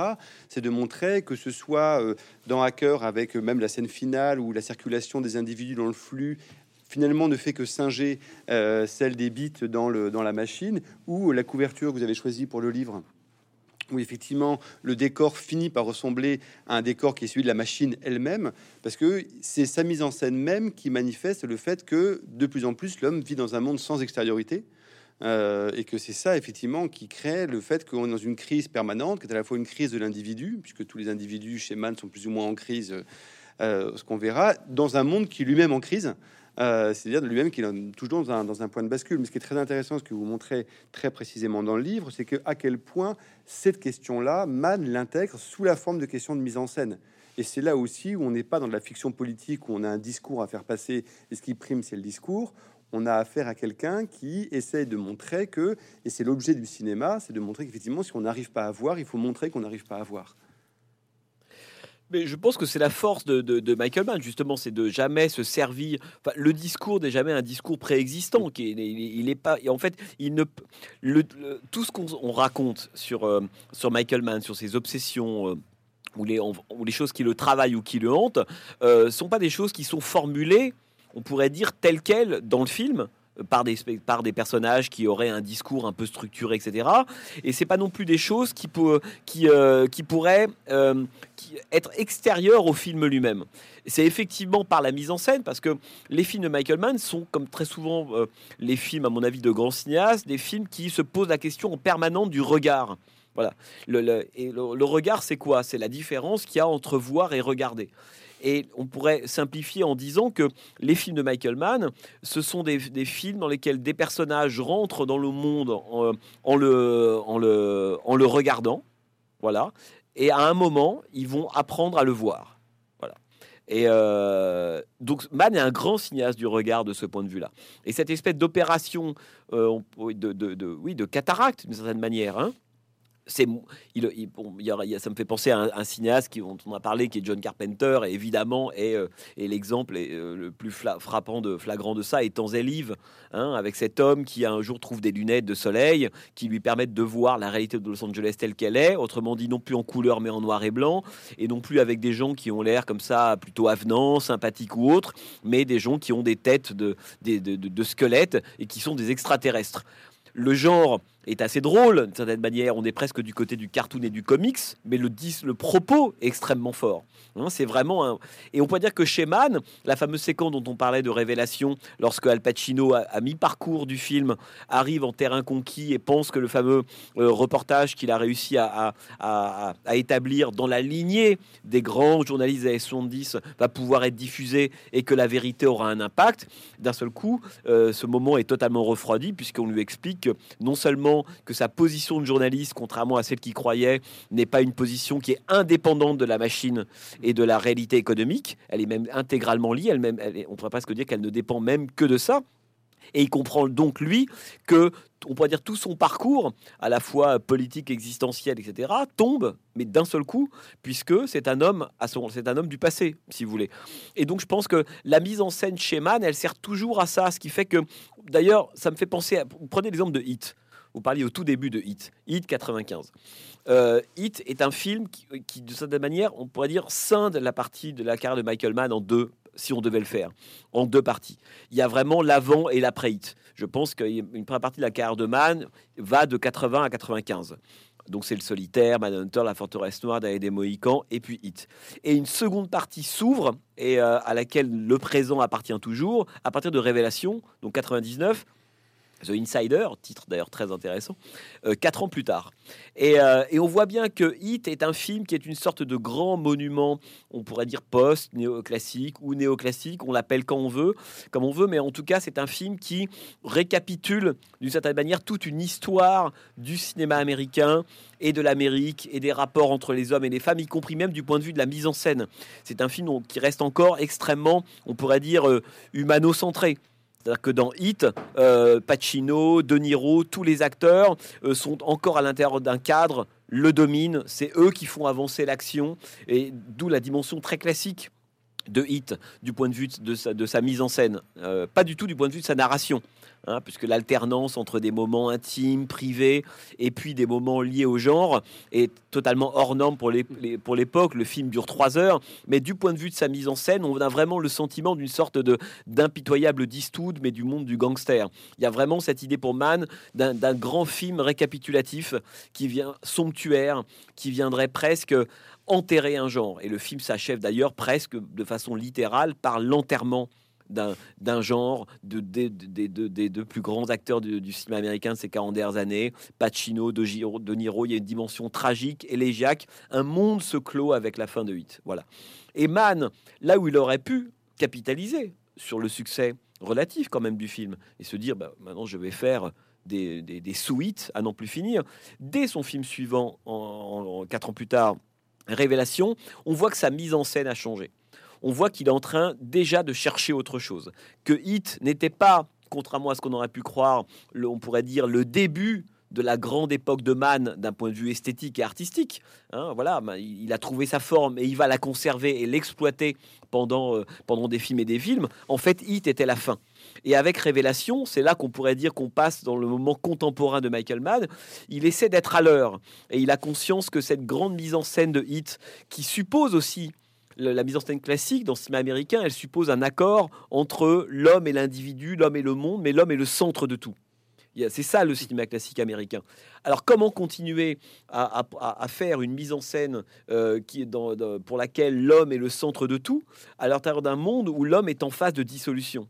C'est de montrer que ce soit euh, dans Hacker, avec même la scène finale ou la circulation des individus dans le flux, finalement ne fait que singer euh, celle des bits dans, la machine, ou la couverture que vous avez choisie pour le livre? Où effectivement le décor finit par ressembler à un décor qui est celui de la machine elle-même, parce que c'est sa mise en scène même qui manifeste le fait que de plus en plus l'homme vit dans un monde sans extériorité. Euh, et que c'est ça effectivement qui crée le fait qu'on est dans une crise permanente, qui est à la fois une crise de l'individu, puisque tous les individus chez Mann sont plus ou moins en crise, euh, ce qu'on verra, dans un monde qui lui-même en crise, euh, c'est-à-dire de lui-même qu'il est toujours dans un, dans un, point de bascule. Mais ce qui est très intéressant, ce que vous montrez très précisément dans le livre, c'est que à quel point cette question-là, Mann l'intègre sous la forme de question de mise en scène. Et c'est là aussi où on n'est pas dans de la fiction politique, où on a un discours à faire passer, et ce qui prime, c'est le discours. On a affaire à quelqu'un qui essaie de montrer que, et c'est l'objet du cinéma, c'est de montrer qu'effectivement, si on n'arrive pas à voir, il faut montrer qu'on n'arrive pas à voir. Mais je pense que c'est la force de, Michael Mann, justement, c'est de jamais se servir. le discours n'est jamais un discours préexistant. Qui il, est pas. en fait, il ne. Le, tout ce qu'on raconte sur, euh, sur Michael Mann, sur ses obsessions. Euh, ou les, ou les choses qui le travaillent ou qui le hantent, euh, sont pas des choses qui sont formulées, on pourrait dire, telles quelles dans le film, par des, par des personnages qui auraient un discours un peu structuré, etc. Et c'est pas non plus des choses qui, qui, euh, qui pourraient euh, être extérieures au film lui-même. C'est effectivement par la mise en scène, parce que les films de Michael Mann sont, comme très souvent euh, les films, à mon avis, de grands cinéastes, des films qui se posent la question en permanence du regard. Voilà. Le, et le regard, c'est quoi? C'est la différence qu'il y a entre voir et regarder. Et on pourrait simplifier en disant que les films de Michael Mann, ce sont des, films dans lesquels des personnages rentrent dans le monde en, le, regardant. Voilà. Et à un moment, ils vont apprendre à le voir. Voilà. Et euh, donc, Mann est un grand cinéaste du regard de ce point de vue-là. Et cette espèce d'opération euh, de, oui, de cataracte, d'une certaine manière, hein, c'est il, ça me fait penser à un, cinéaste qui, dont on a parlé qui est John Carpenter et évidemment et, euh, l'exemple euh, le plus frappant de flagrant de ça est Tanzelive hein, avec cet homme qui un jour trouve des lunettes de soleil qui lui permettent de voir la réalité de Los Angeles telle qu'elle est autrement dit non plus en couleur mais en noir et blanc et non plus avec des gens qui ont l'air comme ça plutôt avenants sympathiques ou autres mais des gens qui ont des têtes de squelettes et qui sont des extraterrestres. Le genre est assez drôle d'une certaine manière. On est presque du côté du cartoon et du comics, mais le, le propos est extrêmement fort. Hein, c'est vraiment un... Et on peut dire que chez Mann, la fameuse séquence dont on parlait de révélation, lorsque Al Pacino, à, mi-parcours du film, arrive en terrain conquis et pense que le fameux euh, reportage qu'il a réussi à, établir dans la lignée des grands journalistes des années 70 va pouvoir être diffusé et que la vérité aura un impact, d'un seul coup, euh, ce moment est totalement refroidi puisqu'on lui explique non seulement que sa position de journaliste, contrairement à celle qu'il croyait, n'est pas une position qui est indépendante de la machine et de la réalité économique. Elle est même intégralement liée. Elle même, on pourrait presque dire qu'elle ne dépend même que de ça. Et il comprend donc, lui, que, on pourrait dire, tout son parcours, à la fois politique, existentiel, etc., tombe, mais d'un seul coup, puisque c'est un homme c'est un homme du passé, si vous voulez. Et donc, je pense que la mise en scène chez Mann, elle sert toujours à ça, ce qui fait que, d'ailleurs, ça me fait penser à, prenez l'exemple de Hit. Vous parliez au tout début de Hit, Hit 95. Euh, Hit est un film qui, de cette manière, on pourrait dire, scinde la partie de la carrière de Michael Mann en deux, si on devait le faire, en deux parties. Il y a vraiment l'avant et l'après Hit. Je pense qu'une première partie de la carrière de Mann va de 80 à 95. Donc c'est le solitaire, Manhunter, la forteresse noire, D'ailleurs des Mohicans, et puis Hit. Et une seconde partie s'ouvre et euh, à laquelle le présent appartient toujours, à partir de Révélation, donc 99, The Insider, titre d'ailleurs très intéressant, euh, quatre ans plus tard. Euh, et, on voit bien que Hit est un film qui est une sorte de grand monument, on pourrait dire post-néoclassique ou néoclassique, on l'appelle quand on veut, comme on veut, mais en tout cas c'est un film qui récapitule d'une certaine manière toute une histoire du cinéma américain et de l'Amérique et des rapports entre les hommes et les femmes, y compris même du point de vue de la mise en scène. C'est un film qui reste encore extrêmement, on pourrait dire, euh, humano-centré. C'est-à-dire que dans Hit, euh, Pacino, De Niro, tous les acteurs euh, sont encore à l'intérieur d'un cadre, le dominent, c'est eux qui font avancer l'action, et d'où la dimension très classique de Hit du point de vue de sa, mise en scène, euh, pas du tout du point de vue de sa narration. hein, puisque l'alternance entre des moments intimes, privés, et puis des moments liés au genre est totalement hors norme pour l'époque. Le film dure trois heures, mais du point de vue de sa mise en scène, on a vraiment le sentiment d'une sorte d'impitoyable Distoud, mais du monde du gangster. Il y a vraiment cette idée pour Mann d'un grand film récapitulatif qui vient somptuaire, qui viendrait presque enterrer un genre. Et le film s'achève d'ailleurs presque de façon littérale par l'enterrement d'un genre de, des de, plus grands acteurs du, cinéma américain de ces 40 dernières années, Pacino, de, de Niro, il y a une dimension tragique, élégiaque, un monde se clôt avec la fin de Hit. Voilà. Et Mann, là où il aurait pu capitaliser sur le succès relatif quand même du film, et se dire, bah, maintenant je vais faire des, des, suites à n'en plus finir, dès son film suivant, en, quatre ans plus tard, Révélation, on voit que sa mise en scène a changé on voit qu'il est en train déjà de chercher autre chose. Que Hit n'était pas, contrairement à ce qu'on aurait pu croire, on pourrait dire le début de la grande époque de Mann d'un point de vue esthétique et artistique. Hein, voilà, ben, il a trouvé sa forme et il va la conserver et l'exploiter pendant, euh, pendant des films et des films. En fait, Hit était la fin. Et avec Révélation, c'est là qu'on pourrait dire qu'on passe dans le moment contemporain de Michael Mann. Il essaie d'être à l'heure et il a conscience que cette grande mise en scène de Hit, qui suppose aussi la mise en scène classique dans le cinéma américain, elle suppose un accord entre l'homme et l'individu, l'homme et le monde, mais l'homme est le centre de tout. C'est ça le cinéma classique américain. Alors comment continuer à, faire une mise en scène euh, qui est pour laquelle l'homme est le centre de tout, à l'intérieur d'un monde où l'homme est en phase de dissolution?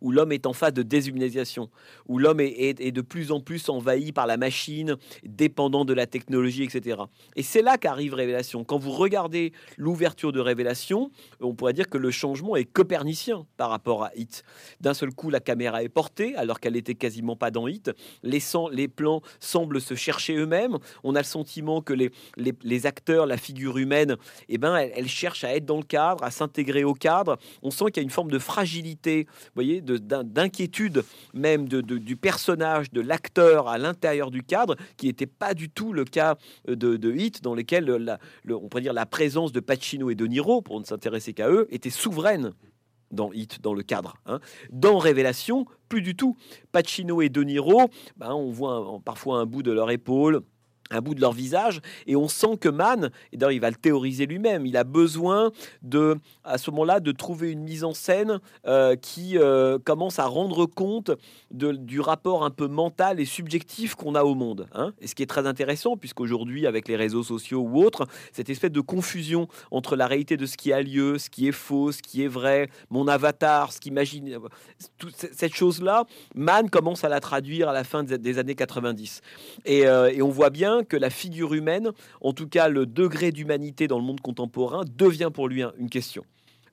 Où l'homme est en phase de déshumanisation, où l'homme est, de plus en plus envahi par la machine, dépendant de la technologie, etc. Et c'est là qu'arrive Révélation. Quand vous regardez l'ouverture de Révélation, on pourrait dire que le changement est copernicien par rapport à Hit. D'un seul coup, la caméra est portée, alors qu'elle n'était quasiment pas dans Hit. Les, plans semblent se chercher eux-mêmes. On a le sentiment que les, les, acteurs, la figure humaine, eh ben, elle, elle, cherche à être dans le cadre, à s'intégrer au cadre. On sent qu'il y a une forme de fragilité, vous voyez, d'inquiétude même du personnage, de l'acteur à l'intérieur du cadre, qui n'était pas du tout le cas de, de Hit, dans lequel la, on pourrait dire la présence de Pacino et de Niro, pour ne s'intéresser qu'à eux, était souveraine dans Hit, dans le cadre. Hein. Dans Révélation, plus du tout. Pacino et De Niro, ben, on voit parfois un bout de leur épaule, un bout de leur visage et on sent que Mann et d'ailleurs il va le théoriser lui-même il a besoin de à ce moment-là de trouver une mise en scène euh, qui euh, commence à rendre compte du rapport un peu mental et subjectif qu'on a au monde hein. et ce qui est très intéressant puisqu'aujourd'hui avec les réseaux sociaux ou autres cette espèce de confusion entre la réalité de ce qui a lieu ce qui est faux ce qui est vrai mon avatar ce qu'imagine toute cette chose là Mann commence à la traduire à la fin des années 90 et, euh, et on voit bien que la figure humaine, en tout cas le degré d'humanité dans le monde contemporain, devient pour lui une question.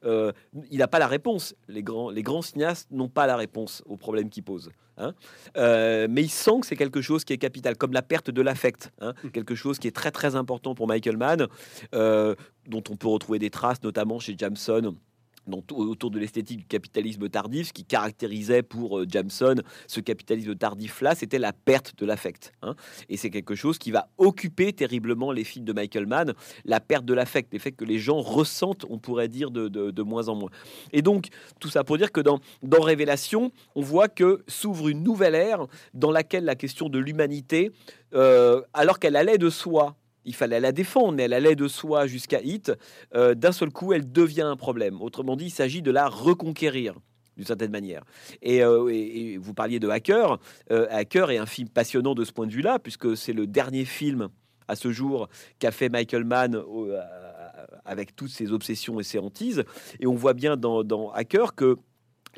Euh, il n'a pas la réponse. Les grands, les grands cinéastes n'ont pas la réponse aux problèmes qu'il pose. Hein. Euh, mais il sent que c'est quelque chose qui est capital, comme la perte de l'affect, hein. mmh. quelque chose qui est très très important pour Michael Mann, euh, dont on peut retrouver des traces, notamment chez Jameson autour de l'esthétique du capitalisme tardif, ce qui caractérisait pour euh, Jameson ce capitalisme tardif-là, c'était la perte de l'affect. Hein. Et c'est quelque chose qui va occuper terriblement les films de Michael Mann, la perte de l'affect, l'effet que les gens ressentent, on pourrait dire, de, moins en moins. Et donc, tout ça pour dire que dans, dans Révélation, on voit que s'ouvre une nouvelle ère dans laquelle la question de l'humanité, euh, alors qu'elle allait de soi, il fallait la défendre, elle allait de soi jusqu'à Hit. Euh, d'un seul coup, elle devient un problème. Autrement dit, il s'agit de la reconquérir d'une certaine manière. Et, euh, vous parliez de Hacker. Euh, Hacker est un film passionnant de ce point de vue-là, puisque c'est le dernier film à ce jour qu'a fait Michael Mann avec toutes ses obsessions et ses hantises. Et on voit bien dans Hacker que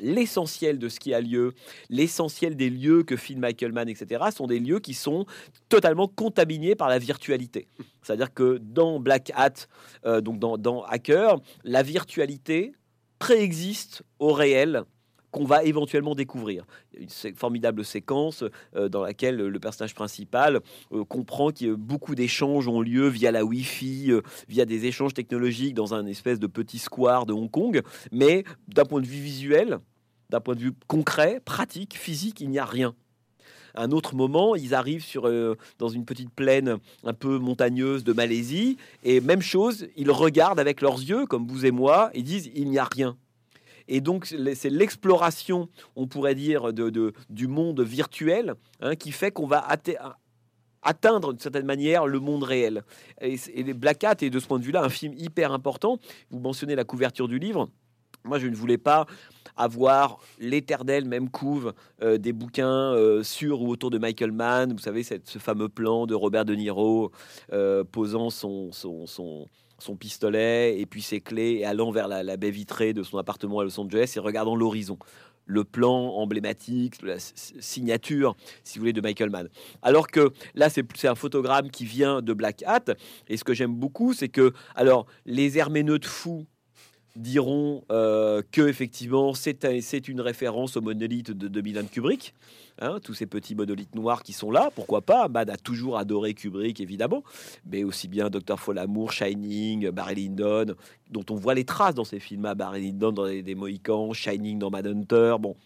l'essentiel de ce qui a lieu, l'essentiel des lieux que filme Michael Mann, etc., sont des lieux qui sont totalement contaminés par la virtualité. C'est-à-dire que dans Black Hat, euh, donc dans, Hacker, la virtualité préexiste au réel qu'on va éventuellement découvrir. Une formidable séquence euh, dans laquelle le personnage principal euh, comprend que beaucoup d'échanges ont lieu via la Wi-Fi, euh, via des échanges technologiques dans un espèce de petit square de Hong Kong, mais d'un point de vue visuel, d'un point de vue concret, pratique, physique, il n'y a rien un autre moment, ils arrivent sur, dans une petite plaine un peu montagneuse de Malaisie, et même chose, ils regardent avec leurs yeux, comme vous et moi, et disent il n'y a rien. Et donc, c'est l'exploration, on pourrait dire, du monde virtuel hein, qui fait qu'on va atteindre d'une certaine manière le monde réel. Et, et Black Hat est de ce point de vue-là un film hyper important. Vous mentionnez la couverture du livre. Moi, je ne voulais pas avoir l'éternelle même couve euh, des bouquins euh, sur ou autour de Michael Mann. Vous savez, ce fameux plan de Robert De Niro euh, posant son, pistolet et puis ses clés et allant vers la, baie vitrée de son appartement à Los Angeles et regardant l'horizon le plan emblématique, la signature, si vous voulez, de Michael Mann. Alors que là, c'est un photogramme qui vient de Black Hat. Et ce que j'aime beaucoup, c'est que, alors, les herméneutes fous diront euh, que effectivement c'est une référence au monolithe de, de Kubrick. Hein, tous ces petits monolithes noirs qui sont là, pourquoi pas? Mad a toujours adoré Kubrick, évidemment, mais aussi bien Dr. Folamour, Shining, Barry Lyndon, dont on voit les traces dans ces films, Barry Lyndon dans les, des Mohicans, Shining dans Mad Hunter, bon,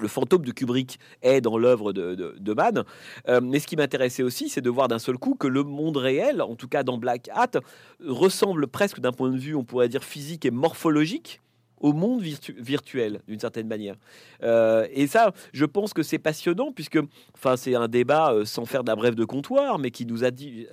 le fantôme de Kubrick est dans l'œuvre de, de, Mann. Euh, mais ce qui m'intéressait aussi, c'est de voir d'un seul coup que le monde réel, en tout cas dans Black Hat, ressemble presque d'un point de vue, on pourrait dire, physique et morphologique au monde virtuel d'une certaine manière. Euh, et ça, je pense que c'est passionnant puisque, c'est un débat euh, sans faire de la brève de comptoir, mais qui nous,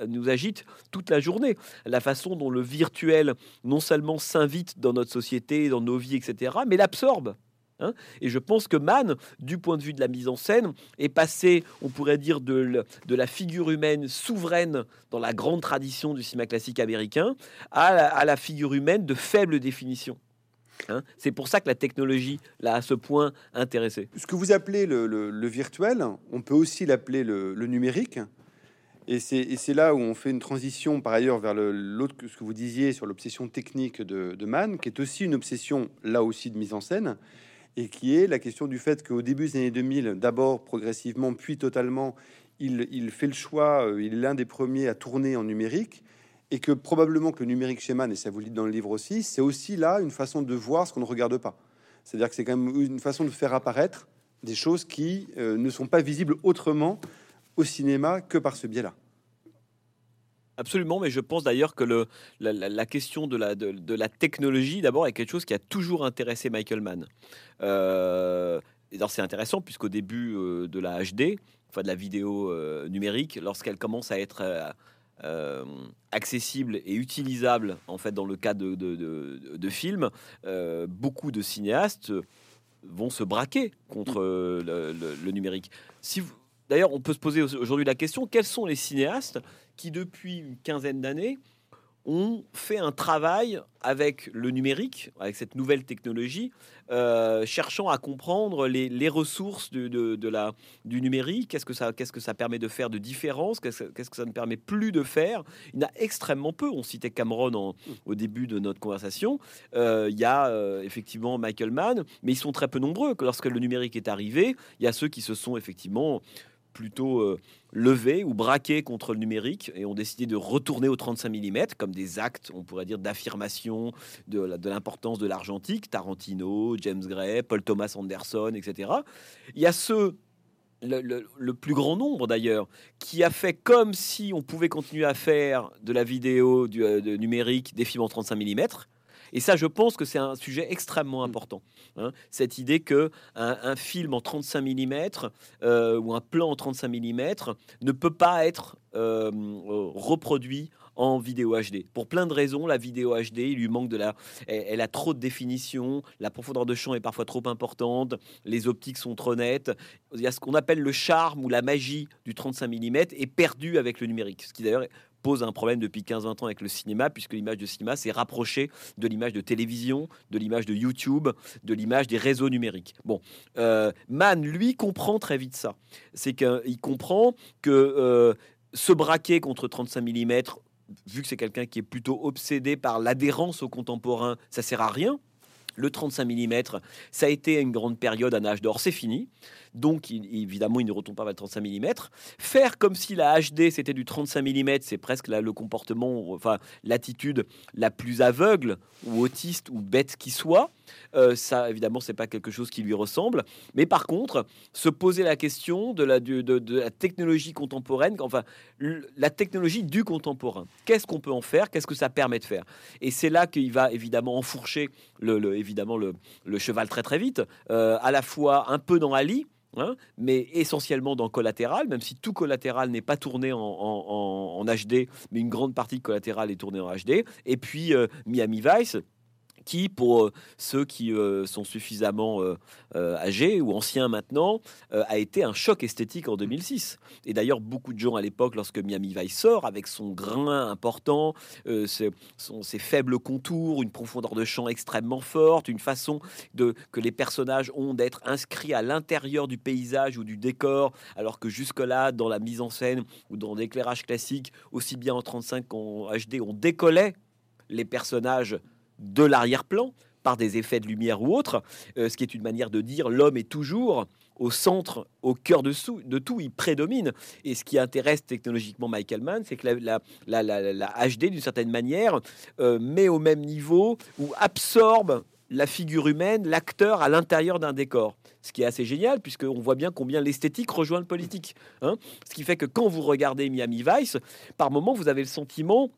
nous agite toute la journée. La façon dont le virtuel non seulement s'invite dans notre société, dans nos vies, etc., mais l'absorbe. Hein. et je pense que Mann, du point de vue de la mise en scène, est passé, on pourrait dire, de, la figure humaine souveraine dans la grande tradition du cinéma classique américain à la, figure humaine de faible définition. Hein. c'est pour ça que la technologie l'a à ce point intéressé. Ce que vous appelez le, virtuel, on peut aussi l'appeler le, numérique. Et c'est là où on fait une transition par ailleurs vers l'autre ce que vous disiez sur l'obsession technique de Mann, qui est aussi une obsession là aussi de mise en scène et qui est la question du fait qu'au début des années 2000, d'abord progressivement, puis totalement, il, fait le choix, euh, il est l'un des premiers à tourner en numérique, et que probablement que le numérique chez et ça vous le dit dans le livre aussi, c'est aussi là une façon de voir ce qu'on ne regarde pas. C'est-à-dire que c'est quand même une façon de faire apparaître des choses qui euh, ne sont pas visibles autrement au cinéma que par ce biais-là. Absolument, mais je pense d'ailleurs que le, la, question de la, technologie, d'abord, est quelque chose qui a toujours intéressé Michael Mann. Euh, c'est intéressant puisqu'au début euh, de la HD, enfin de la vidéo euh, numérique, lorsqu'elle commence à être euh, accessible et utilisable en fait dans le cas de, films, beaucoup de cinéastes vont se braquer contre le, numérique. Si D'ailleurs, on peut se poser aujourd'hui la question quels sont les cinéastes qui, depuis une quinzaine d'années, ont fait un travail avec le numérique, avec cette nouvelle technologie, euh, cherchant à comprendre les, ressources du numérique, qu'est-ce que, ça, permet de faire de différence, qu'est-ce, qu'est-ce que ça ne permet plus de faire? Il y en a extrêmement peu. On citait Cameron au début de notre conversation. Euh, il y a euh, effectivement Michael Mann, mais ils sont très peu nombreux. Lorsque le numérique est arrivé, il y a ceux qui se sont effectivement plutôt euh, levés ou braqués contre le numérique et ont décidé de retourner au 35 mm comme des actes, on pourrait dire, d'affirmation de, l'importance de l'argentique. Tarantino, James Gray, Paul Thomas Anderson, etc. Il y a ceux le, plus grand nombre d'ailleurs, qui a fait comme si on pouvait continuer à faire de la vidéo du, euh, numérique des films en 35 mm, et ça, je pense que c'est un sujet extrêmement mm. important. Hein. cette idée que un, film en 35 mm euh, ou un plan en 35 mm ne peut pas être euh, reproduit en vidéo HD. Pour plein de raisons, la vidéo HD, il lui manque de la, elle, a trop de définition, la profondeur de champ est parfois trop importante, les optiques sont trop nettes. Il y a ce qu'on appelle le charme ou la magie du 35 mm est perdu avec le numérique, ce qui d'ailleurs pose un problème depuis 15-20 ans avec le cinéma, puisque l'image de cinéma s'est rapprochée de l'image de télévision, de l'image de YouTube, de l'image des réseaux numériques. Bon, euh, Mann, lui, comprend très vite ça. C'est qu'il comprend que euh, se braquer contre 35 mm, vu que c'est quelqu'un qui est plutôt obsédé par l'adhérence au contemporain, ça sert à rien. Le 35 mm, ça a été une grande période, un âge d'or, c'est fini donc évidemment il ne retombe pas vers le 35 mm. Faire comme si la HD c'était du 35 mm, c'est presque là, le comportement, enfin l'attitude la plus aveugle ou autiste ou bête qui soit. Euh, ça, évidemment, c'est pas quelque chose qui lui ressemble. Mais par contre, se poser la question de la, de, la technologie contemporaine, enfin, la technologie du contemporain. Qu'est-ce qu'on peut en faire? Qu'est-ce que ça permet de faire? Et c'est là qu'il va évidemment enfourcher le, évidemment le, cheval très très vite, euh, à la fois un peu dans Ali, hein, mais essentiellement dans Collatéral, même si tout Collatéral n'est pas tourné en, HD, mais une grande partie de Collatéral est tournée en HD, et puis euh, Miami Vice qui, pour euh, ceux qui euh, sont suffisamment euh, âgés ou anciens maintenant, a été un choc esthétique en 2006. Et d'ailleurs, beaucoup de gens à l'époque, lorsque Miami Vice sort, avec son grain important, ses, ses, faibles contours, une profondeur de champ extrêmement forte, une façon de, que les personnages ont d'être inscrits à l'intérieur du paysage ou du décor, alors que jusque-là, dans la mise en scène ou dans l'éclairage classique, aussi bien en 35 qu'en HD, on décollait les personnages de l'arrière-plan par des effets de lumière ou autres, euh, ce qui est une manière de dire l'homme est toujours au centre, au cœur de, tout, il prédomine. Et ce qui intéresse technologiquement Michael Mann, c'est que la, HD, d'une certaine manière, euh, met au même niveau ou absorbe la figure humaine, l'acteur à l'intérieur d'un décor. Ce qui est assez génial, puisqu'on voit bien combien l'esthétique rejoint le politique. Hein. ce qui fait que quand vous regardez Miami Vice, par moment, vous avez le sentiment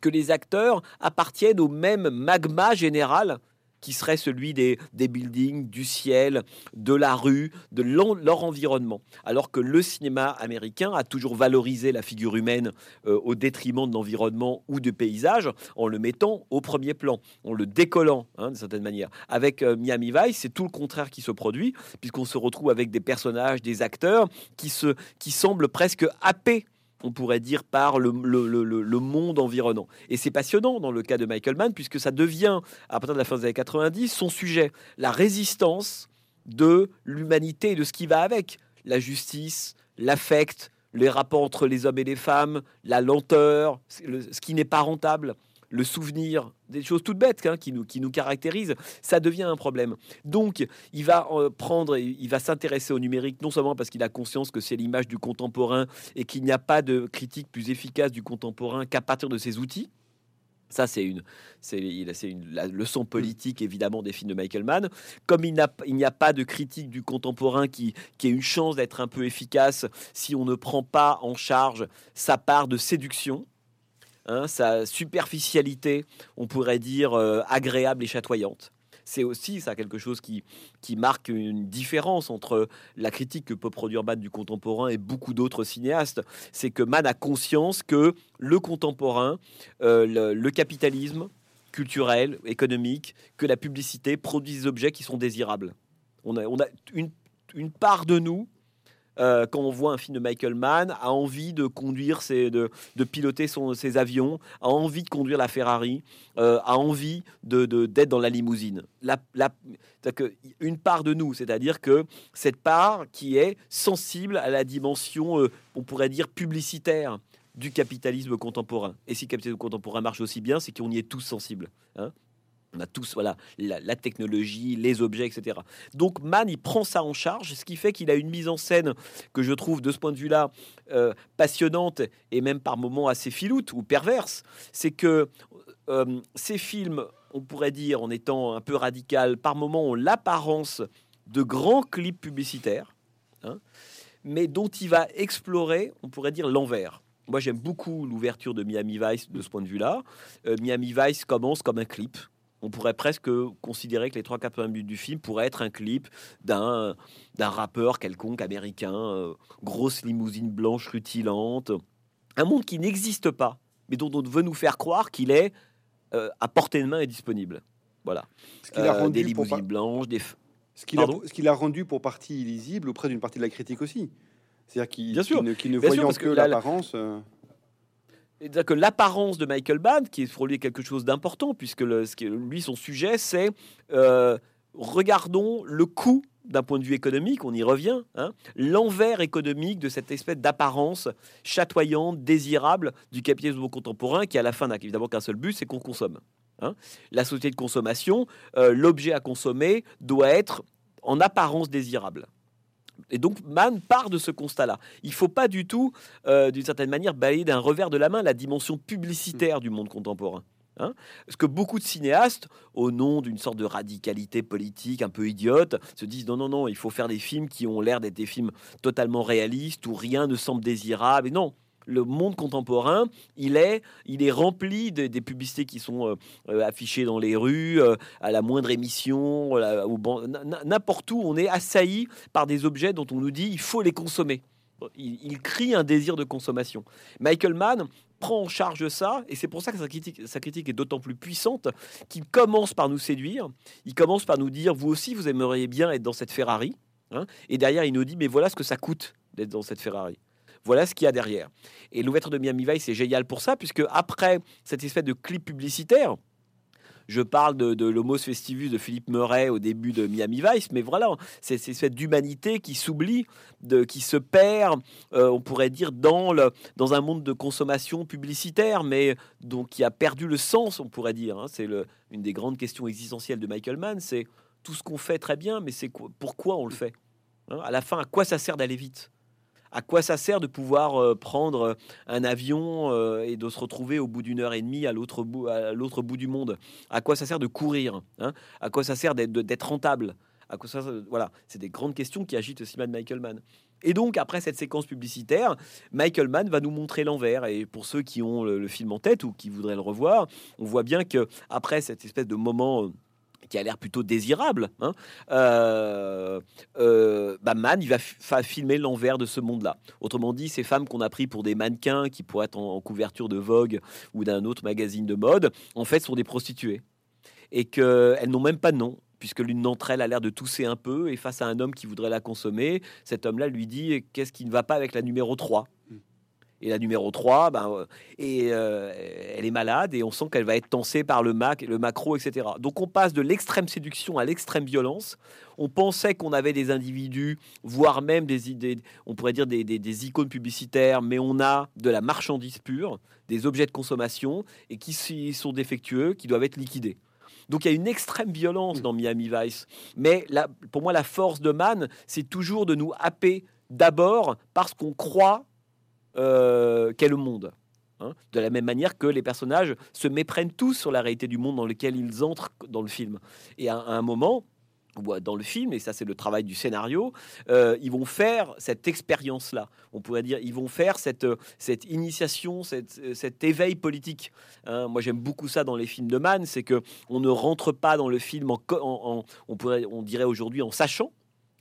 que les acteurs appartiennent au même magma général qui serait celui des, des buildings, du ciel, de la rue, de leur environnement. Alors que le cinéma américain a toujours valorisé la figure humaine euh, au détriment de l'environnement ou du paysage, en le mettant au premier plan, en le décollant hein, d'une certaine manière. Avec euh, Miami Vice, c'est tout le contraire qui se produit, puisqu'on se retrouve avec des personnages, des acteurs qui, se, qui semblent presque happés on pourrait dire, par le, monde environnant. Et c'est passionnant dans le cas de Michael Mann, puisque ça devient, à partir de la fin des années 90, son sujet, la résistance de l'humanité et de ce qui va avec, la justice, l'affect, les rapports entre les hommes et les femmes, la lenteur, ce qui n'est pas rentable le souvenir, des choses toutes bêtes hein, qui, nous, qui nous caractérisent, ça devient un problème. Donc, il va euh, prendre, il va s'intéresser au numérique, non seulement parce qu'il a conscience que c'est l'image du contemporain et qu'il n'y a pas de critique plus efficace du contemporain qu'à partir de ses outils. Ça, c'est une, la leçon politique évidemment des films de Michael Mann. Comme il, n'y a pas de critique du contemporain qui, qui ait une chance d'être un peu efficace si on ne prend pas en charge sa part de séduction, Hein, sa superficialité, on pourrait dire, euh, agréable et chatoyante. C'est aussi ça quelque chose qui, qui marque une différence entre la critique que peut produire Mann du contemporain et beaucoup d'autres cinéastes. C'est que Mann a conscience que le contemporain, euh, le, capitalisme culturel, économique, que la publicité produisent des objets qui sont désirables. On a, on a une, une part de nous euh, quand on voit un film de Michael Mann, a envie de conduire, ses, de, piloter son, ses avions, a envie de conduire la Ferrari, euh, a envie de, d'être dans la limousine. La, la, que une part de nous, c'est-à-dire que cette part qui est sensible à la dimension, euh, on pourrait dire, publicitaire du capitalisme contemporain. Et si le capitalisme contemporain marche aussi bien, c'est qu'on y est tous sensibles. Hein on a tous voilà la, technologie, les objets, etc. Donc Mann, il prend ça en charge, ce qui fait qu'il a une mise en scène que je trouve de ce point de vue-là euh, passionnante et même par moments assez filoute ou perverse. C'est que euh, ces films, on pourrait dire en étant un peu radical, par moments ont l'apparence de grands clips publicitaires, hein, mais dont il va explorer, on pourrait dire l'envers. Moi, j'aime beaucoup l'ouverture de Miami Vice de ce point de vue-là. Euh, Miami Vice commence comme un clip on pourrait presque considérer que les trois quatre minutes du film pourraient être un clip d'un d'un rappeur quelconque américain, euh, grosse limousine blanche rutilante, un monde qui n'existe pas, mais dont on veut nous faire croire qu'il est euh, à portée de main et disponible. Voilà. Ce qu'il a euh, rendu des limousines blanches, des ce qu'il a, rendu pour partie illisible auprès d'une partie de la critique aussi. C'est-à-dire qu'il ne, qu ne voyant que l'apparence cest que l'apparence de Michael Mann, qui est pour lui quelque chose d'important, puisque lui, son sujet, c'est euh, regardons le coût d'un point de vue économique, on y revient, hein, l'envers économique de cette espèce d'apparence chatoyante, désirable du capitalisme contemporain, qui à la fin n'a évidemment qu'un seul but, c'est qu'on consomme. Hein. La société de consommation, euh, l'objet à consommer doit être en apparence désirable. Et donc Mann part de ce constat-là. Il faut pas du tout, euh, d'une certaine manière, balayer d'un revers de la main la dimension publicitaire du monde contemporain. Hein Parce que beaucoup de cinéastes, au nom d'une sorte de radicalité politique un peu idiote, se disent non, non, non, il faut faire des films qui ont l'air d'être des films totalement réalistes où rien ne semble désirable. Et non, le monde contemporain, il est, il est rempli de, des publicités qui sont affichées dans les rues, à la moindre émission, n'importe où, on est assailli par des objets dont on nous dit il faut les consommer. Il, il, crie un désir de consommation. Michael Mann prend en charge ça, et c'est pour ça que sa critique, sa critique est d'autant plus puissante qu'il commence par nous séduire, il commence par nous dire, vous aussi, vous aimeriez bien être dans cette Ferrari, hein, et derrière, il nous dit, mais voilà ce que ça coûte d'être dans cette Ferrari. Voilà ce qu'il y a derrière. Et l'ouverture de Miami Vice, c'est génial pour ça, puisque après cette espèce de clip publicitaire, je parle de, de l'Homos Festivus de Philippe Murray au début de Miami Vice, mais voilà, c'est cette d'humanité qui s'oublie, qui se perd, euh, on pourrait dire, dans, le, dans un monde de consommation publicitaire, mais donc qui a perdu le sens, on pourrait dire. Hein. C'est une des grandes questions existentielles de Michael Mann, c'est tout ce qu'on fait très bien, mais c'est pourquoi on le fait hein. À la fin, à quoi ça sert d'aller vite? À quoi ça sert de pouvoir euh, prendre euh, un avion euh, et de se retrouver au bout d'une heure et demie à l'autre bout, du monde? À quoi ça sert de courir hein? À quoi ça sert d'être rentable? À quoi ça, voilà, c'est des grandes questions qui agitent aussi Michael Mann. Et donc, après cette séquence publicitaire, Michael Mann va nous montrer l'envers. Et pour ceux qui ont le, le, film en tête ou qui voudraient le revoir, on voit bien que après cette espèce de moment qui a l'air plutôt désirable, hein, euh, euh, bah, Man, il va filmer l'envers de ce monde-là. Autrement dit, ces femmes qu'on a pris pour des mannequins qui pourraient être en, couverture de Vogue ou d'un autre magazine de mode, en fait, sont des prostituées. Et qu'elles n'ont même pas de nom puisque l'une d'entre elles a l'air de tousser un peu, et face à un homme qui voudrait la consommer, cet homme-là lui dit qu'est-ce qui ne va pas avec la numéro 3 et la numéro 3, ben, euh, et, euh, elle est malade et on sent qu'elle va être tensée par le Mac, le macro, etc. Donc on passe de l'extrême séduction à l'extrême violence. On pensait qu'on avait des individus, voire même des idées, on pourrait dire des, des, icônes publicitaires, mais on a de la marchandise pure, des objets de consommation et qui sont défectueux, qui doivent être liquidés. Donc il y a une extrême violence dans Miami Vice. Mais pour moi, la force de Man, c'est toujours de nous happer d'abord parce qu'on croit euh, qu'est le monde. Hein. de la même manière que les personnages se méprennent tous sur la réalité du monde dans lequel ils entrent dans le film. Et à, un moment, dans le film, et ça c'est le travail du scénario, euh, ils vont faire cette expérience-là. On pourrait dire, ils vont faire cette, cette initiation, cette, cet éveil politique. Hein. moi j'aime beaucoup ça dans les films de Mann, c'est que on ne rentre pas dans le film en, on pourrait, on dirait aujourd'hui en sachant.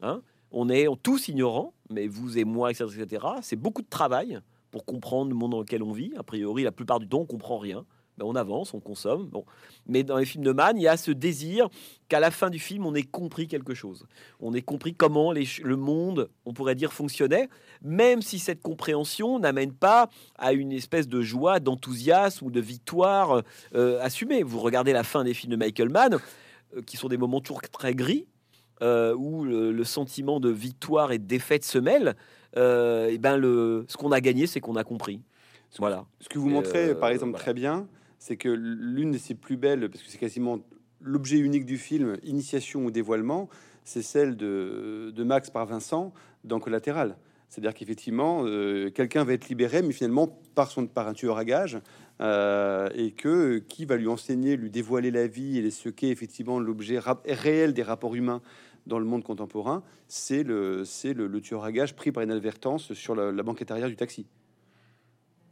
Hein, on est tous ignorants, mais vous et moi, etc. etc. C'est beaucoup de travail pour comprendre le monde dans lequel on vit. A priori, la plupart du temps, on comprend rien. Mais on avance, on consomme. Bon. Mais dans les films de Mann, il y a ce désir qu'à la fin du film, on ait compris quelque chose. On ait compris comment le monde, on pourrait dire, fonctionnait, même si cette compréhension n'amène pas à une espèce de joie, d'enthousiasme ou de victoire euh, assumée. Vous regardez la fin des films de Michael Mann, euh, qui sont des moments toujours très gris, euh, où le, sentiment de victoire et de défaite se mêlent, euh, et ben le, ce qu'on a gagné, c'est qu'on a compris. Ce voilà. Ce que vous montrez, euh, par exemple, très bien, c'est que l'une de ses plus belles, parce que c'est quasiment l'objet unique du film, initiation ou dévoilement, c'est celle de, de, Max par Vincent dans Collatéral. C'est-à-dire qu'effectivement, quelqu'un va être libéré, mais finalement par, son, par un tueur à gages, et que qui va lui enseigner, lui dévoiler la vie et ce qu'est effectivement l'objet réel des rapports humains dans le monde contemporain, c'est le, c'est le, tueur à gage pris par inadvertance sur la, la banquette arrière du taxi.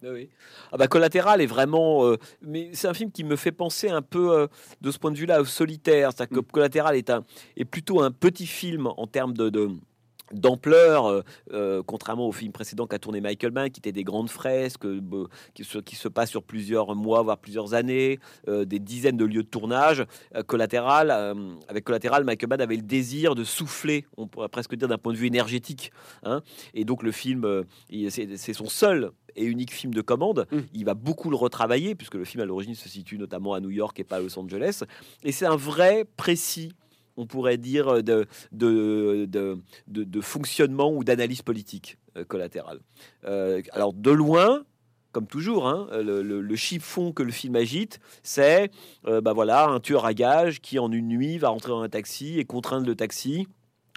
Ah oui. Ah bah, Collatéral est vraiment, euh, mais c'est un film qui me fait penser un peu euh, de ce point de vue-là au solitaire. C'est-à-dire que mm. Collatéral est un est plutôt un petit film en termes de, de d'ampleur, euh, euh, contrairement au film précédent qu'a tourné Michael Mann, qui était des grandes fresques, euh, qui, se, qui, se, passent sur plusieurs mois, voire plusieurs années, des dizaines de lieux de tournage. collatéral, avec Collatéral, Michael Mann avait le désir de souffler, on pourrait presque dire d'un point de vue énergétique. Hein. et donc le film, c'est son seul et unique film de commande. Mmh. Il va beaucoup le retravailler, puisque le film à l'origine se situe notamment à New York et pas à Los Angeles. Et c'est un vrai précis on pourrait dire, de, de, de, fonctionnement ou d'analyse politique euh, collatérale. Euh, alors, de loin, comme toujours, hein, le, chiffon que le film agite, c'est euh, bah voilà, un tueur à gage qui, en une nuit, va rentrer dans un taxi et contraindre le taxi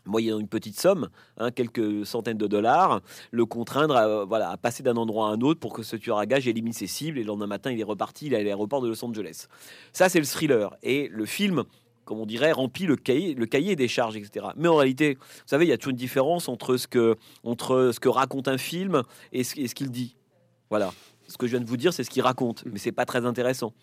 moyennant une petite somme, hein, quelques centaines de dollars, le contraindre à, voilà, à passer d'un endroit à un autre pour que ce tueur à gage élimine ses cibles et le lendemain matin il est reparti, il est à l'aéroport de Los Angeles. Ça c'est le thriller et le film comme on dirait, remplit le cahier, le cahier des charges, etc. Mais en réalité, vous savez, il y a toujours une différence entre ce que, entre ce que raconte un film et ce, qu'il dit. Voilà. Ce que je viens de vous dire, c'est ce qu'il raconte, mais c'est pas très intéressant.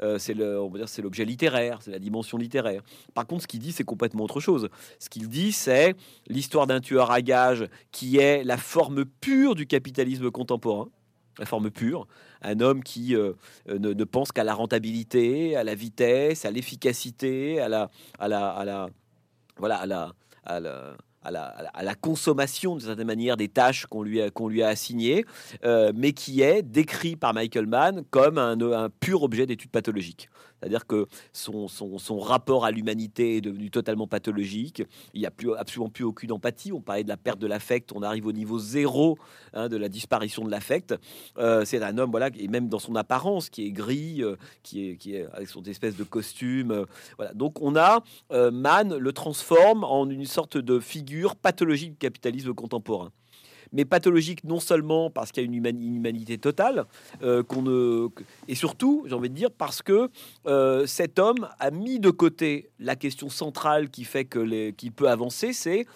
Euh, c'est le, on va dire, c'est l'objet littéraire, c'est la dimension littéraire. Par contre, ce qu'il dit, c'est complètement autre chose. Ce qu'il dit, c'est l'histoire d'un tueur à gages qui est la forme pure du capitalisme contemporain la forme pure, un homme qui euh, ne, pense qu'à la rentabilité, à la vitesse, à l'efficacité, à la, consommation, de certaine manière, des tâches qu'on lui, a, qu'on lui a assignées, euh, mais qui est décrit par Michael Mann comme un, un pur objet d'étude pathologique. C'est-à-dire que son, son, rapport à l'humanité est devenu totalement pathologique. Il n'y a plus, absolument plus aucune empathie. On parlait de la perte de l'affect. On arrive au niveau zéro hein, de la disparition de l'affect. Euh, c'est un homme, voilà, et même dans son apparence, qui est gris, euh, qui, est, qui est avec son espèce de costume. voilà. Donc on a, Mann le transforme en une sorte de figure pathologique du capitalisme contemporain mais pathologique non seulement parce qu'il y a une, humanité totale, euh, qu'on ne, et surtout, j'ai envie de dire, parce que euh, cet homme a mis de côté la question centrale qui fait que qu'il peut avancer, c'est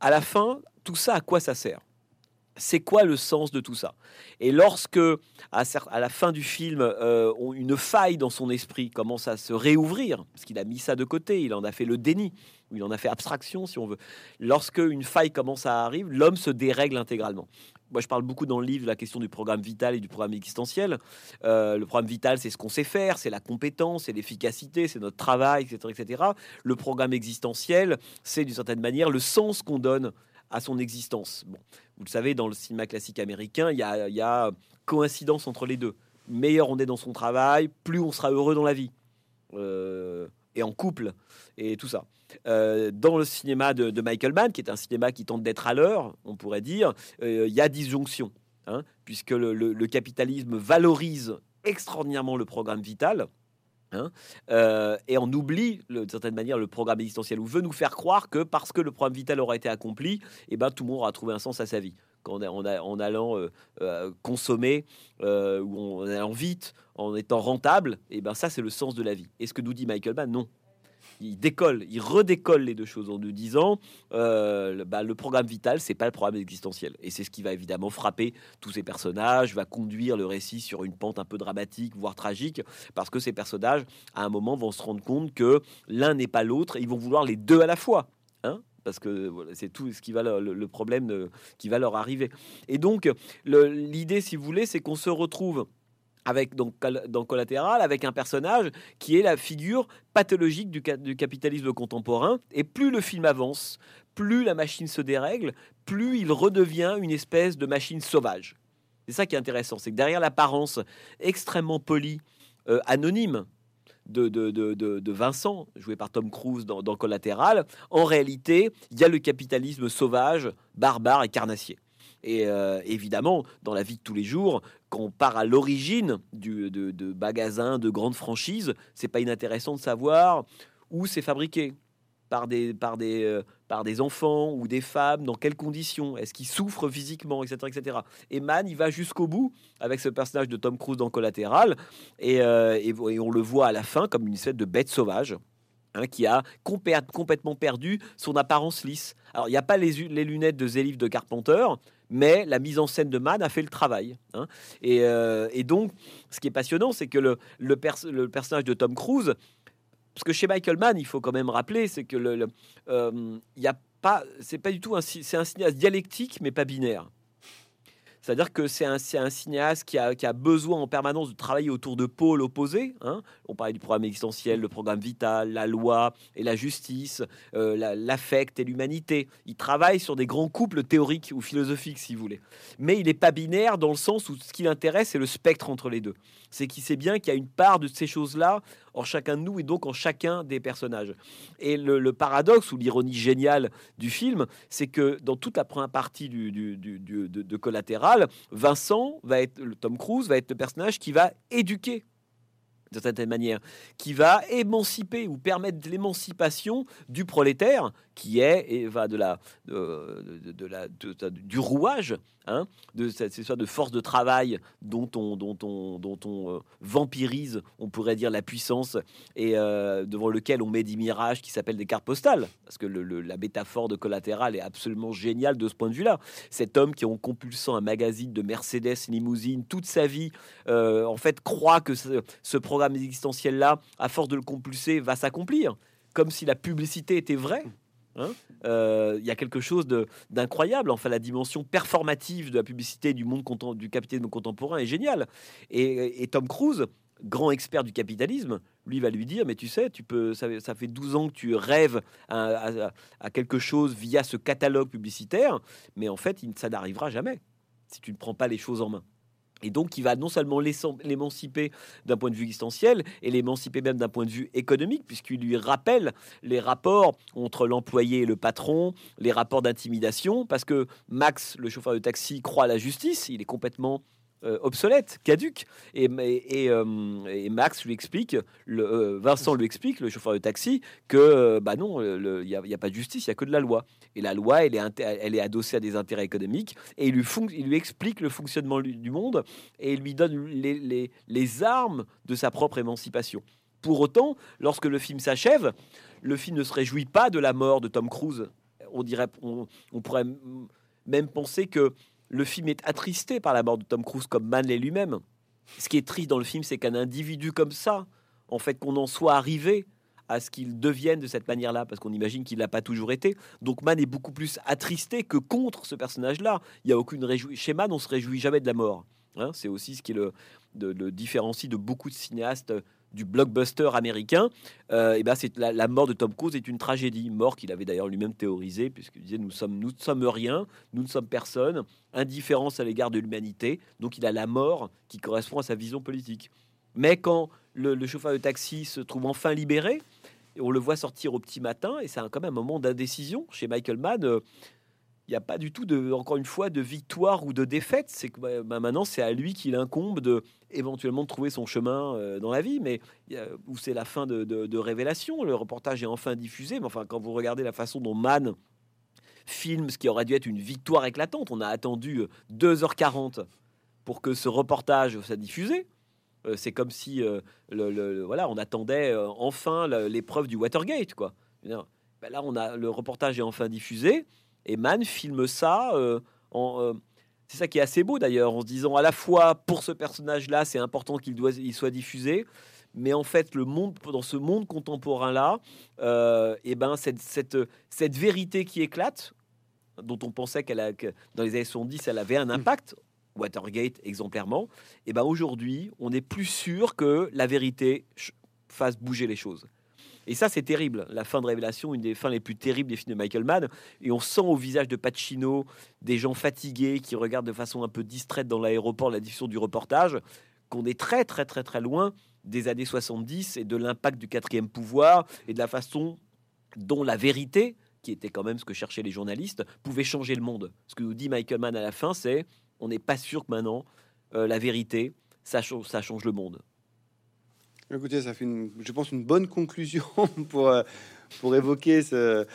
à la fin, tout ça, à quoi ça sert? C'est quoi le sens de tout ça? Et lorsque, à, la fin du film, euh, une faille dans son esprit commence à se réouvrir, parce qu'il a mis ça de côté, il en a fait le déni, ou il en a fait abstraction, si on veut. Lorsque une faille commence à arriver, l'homme se dérègle intégralement. Moi, je parle beaucoup dans le livre de la question du programme vital et du programme existentiel. Euh, le programme vital, c'est ce qu'on sait faire, c'est la compétence, c'est l'efficacité, c'est notre travail, etc., etc. Le programme existentiel, c'est d'une certaine manière le sens qu'on donne à son existence. Bon, vous le savez, dans le cinéma classique américain, il y a, coïncidence entre les deux. Meilleur on est dans son travail, plus on sera heureux dans la vie. Euh, et en couple, et tout ça. Euh, dans le cinéma de, Michael Mann, qui est un cinéma qui tente d'être à l'heure, on pourrait dire, euh, il y a disjonction, hein, puisque le, capitalisme valorise extraordinairement le programme vital, Hein, euh, et on oublie, de certaine manière, le programme existentiel, ou veut nous faire croire que parce que le programme vital aura été accompli, et eh ben, tout le monde aura trouvé un sens à sa vie. Quand on en allant consommer, en allant vite, en étant rentable, et eh ben, ça, c'est le sens de la vie. Et ce que nous dit Michael Mann, non il décolle, il redécolle les deux choses en nous disant euh, bah, le programme vital, c'est pas le programme existentiel. Et c'est ce qui va évidemment frapper tous ces personnages, va conduire le récit sur une pente un peu dramatique, voire tragique, parce que ces personnages, à un moment, vont se rendre compte que l'un n'est pas l'autre ils vont vouloir les deux à la fois. Hein parce que c'est tout ce qui va le, le problème qui va leur arriver. Et donc l'idée, si vous voulez, c'est qu'on se retrouve avec donc dans Collatéral, avec un personnage qui est la figure pathologique du, capitalisme contemporain. Et plus le film avance, plus la machine se dérègle, plus il redevient une espèce de machine sauvage. C'est ça qui est intéressant, c'est que derrière l'apparence extrêmement polie, euh, anonyme, de, Vincent, joué par Tom Cruise dans, dans Collatéral, en réalité, il y a le capitalisme sauvage, barbare et carnassier. Et euh, évidemment, dans la vie de tous les jours, quand on part à l'origine de, de magasins, de grandes franchises, c'est pas inintéressant de savoir où c'est fabriqué par des, par, des, euh, par des enfants ou des femmes, dans quelles conditions, est-ce qu'ils souffrent physiquement, etc. etc. Et Man, il va jusqu'au bout avec ce personnage de Tom Cruise dans Collatéral, et, euh, et, on le voit à la fin comme une espèce de bête sauvage. Hein, qui a complètement perdu son apparence lisse. Alors, il n'y a pas les, les lunettes de Zélif de Carpenter, mais la mise en scène de Mann a fait le travail. Hein. Euh, et, donc, ce qui est passionnant, c'est que le, le, personnage de Tom Cruise, parce que chez Michael Mann, il faut quand même rappeler, c'est que le, euh, y a pas, c'est pas du tout un, c'est un cinéaste dialectique, mais pas binaire. C'est-à-dire que c'est un, un, cinéaste qui a, qui a, besoin en permanence de travailler autour de pôles opposés. Hein. On parlait du programme existentiel, le programme vital, la loi et la justice, euh, l'affect et l'humanité. Il travaille sur des grands couples théoriques ou philosophiques, si vous voulez. Mais il n'est pas binaire dans le sens où ce qui l'intéresse, c'est le spectre entre les deux. C'est qu'il sait bien qu'il y a une part de ces choses-là en chacun de nous et donc en chacun des personnages. Et le, paradoxe ou l'ironie géniale du film, c'est que dans toute la première partie du, du, de, de, Collatéral, Vincent va être, le Tom Cruise va être le personnage qui va éduquer de certaine manière, qui va émanciper ou permettre l'émancipation du prolétaire qui est et va de la de, la du rouage hein, de cette histoire de force de travail dont on dont on dont on euh, vampirise on pourrait dire la puissance et euh, devant lequel on met des mirages qui s'appellent des cartes postales. Parce que la métaphore de collatéral est absolument géniale de ce point de vue là cet homme qui en compulsant un magazine de Mercedes limousine toute sa vie euh, en fait croit que ce, programme existentiel là à force de le compulser va s'accomplir. Comme si la publicité était vraie. Hein. Euh, il y a quelque chose d'incroyable. Enfin, la dimension performative de la publicité du monde du capitalisme contemporain est géniale. Et, Tom Cruise, grand expert du capitalisme, lui va lui dire mais tu sais tu peux ça, fait 12 ans que tu rêves à, quelque chose via ce catalogue publicitaire mais en fait ça n'arrivera jamais si tu ne prends pas les choses en main et donc, il va non seulement l'émanciper d'un point de vue existentiel, et l'émanciper même d'un point de vue économique, puisqu'il lui rappelle les rapports entre l'employé et le patron, les rapports d'intimidation, parce que Max, le chauffeur de taxi, croit à la justice, il est complètement euh, obsolète, caduque. Et, euh, et, Max lui explique, le, euh, Vincent lui explique, le chauffeur de taxi, que bah non, il n'y a, pas de justice, il n'y a que de la loi. Et la loi, elle est, elle est adossée à des intérêts économiques. Et il lui, il lui explique le fonctionnement du monde et il lui donne les, les, les armes de sa propre émancipation. Pour autant, lorsque le film s'achève, le film ne se réjouit pas de la mort de Tom Cruise. On dirait, on, on pourrait même penser que le film est attristé par la mort de Tom Cruise comme Manley lui-même. Ce qui est triste dans le film, c'est qu'un individu comme ça, en fait, qu'on en soit arrivé à ce qu'il devienne de cette manière-là, parce qu'on imagine qu'il n'a pas toujours été. Donc Man est beaucoup plus attristé que contre ce personnage-là. Il n'y a aucune réjouissance. Chez Man, on se réjouit jamais de la mort. Hein. c'est aussi ce qui le, le différencie de beaucoup de cinéastes du blockbuster américain, et euh, eh ben c'est la, mort de Tom Cruise est une tragédie, mort qu'il avait d'ailleurs lui-même théorisé, puisqu'il disait nous sommes nous ne sommes rien, nous ne sommes personne, indifférence à l'égard de l'humanité, donc il a la mort qui correspond à sa vision politique. Mais quand le, chauffeur de taxi se trouve enfin libéré, on le voit sortir au petit matin, et c'est quand même un moment d'indécision chez Michael Mann. Euh, il n'y a pas du tout de, encore une fois, de victoire ou de défaite. C'est que bah, bah, maintenant, c'est à lui qu'il incombe de éventuellement trouver son chemin euh, dans la vie, mais où c'est la fin de, révélation. Le reportage est enfin diffusé, mais enfin, quand vous regardez la façon dont Mann filme ce qui aurait dû être une victoire éclatante, on a attendu 2h40 euh, pour que ce reportage soit diffusé. Euh, c'est comme si, le, voilà, on attendait enfin l'épreuve du Watergate, quoi. Ben là, on a le reportage est enfin diffusé. Et Mann filme ça euh, en. Euh, c'est ça qui est assez beau d'ailleurs, en se disant à la fois pour ce personnage-là, c'est important qu'il il soit diffusé, mais en fait, le monde, dans ce monde contemporain-là, et euh, eh ben cette, cette, cette, vérité qui éclate, dont on pensait qu'elle a, que dans les années 70, elle avait un mm. impact, Watergate exemplairement, et eh ben aujourd'hui, on est plus sûr que la vérité fasse bouger les choses. Et ça, c'est terrible. La fin de Révélation, une des fins les plus terribles des films de Michael Mann. Et on sent au visage de Pacino des gens fatigués qui regardent de façon un peu distraite dans l'aéroport la diffusion du reportage, qu'on est très, très, très, très loin des années 70 et de l'impact du quatrième pouvoir et de la façon dont la vérité, qui était quand même ce que cherchaient les journalistes, pouvait changer le monde. Ce que nous dit Michael Mann à la fin, c'est on n'est pas sûr que maintenant, euh, la vérité, ça, ça change le monde. Écoutez, ça fait, une, je pense, une bonne conclusion pour, euh, pour évoquer ce,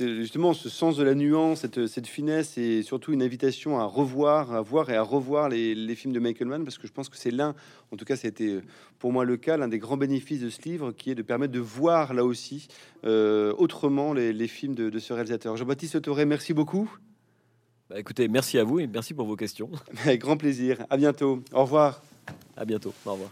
justement ce sens de la nuance, cette, cette, finesse et surtout une invitation à revoir, à voir et à revoir les, les films de Michael Mann parce que je pense que c'est l'un, en tout cas, c'était pour moi le cas, l'un des grands bénéfices de ce livre qui est de permettre de voir là aussi euh, autrement les, les, films de, de ce réalisateur. Jean-Baptiste Toré, merci beaucoup. Bah, écoutez, merci à vous et merci pour vos questions. Avec grand plaisir. À bientôt. Au revoir. À bientôt. Au revoir.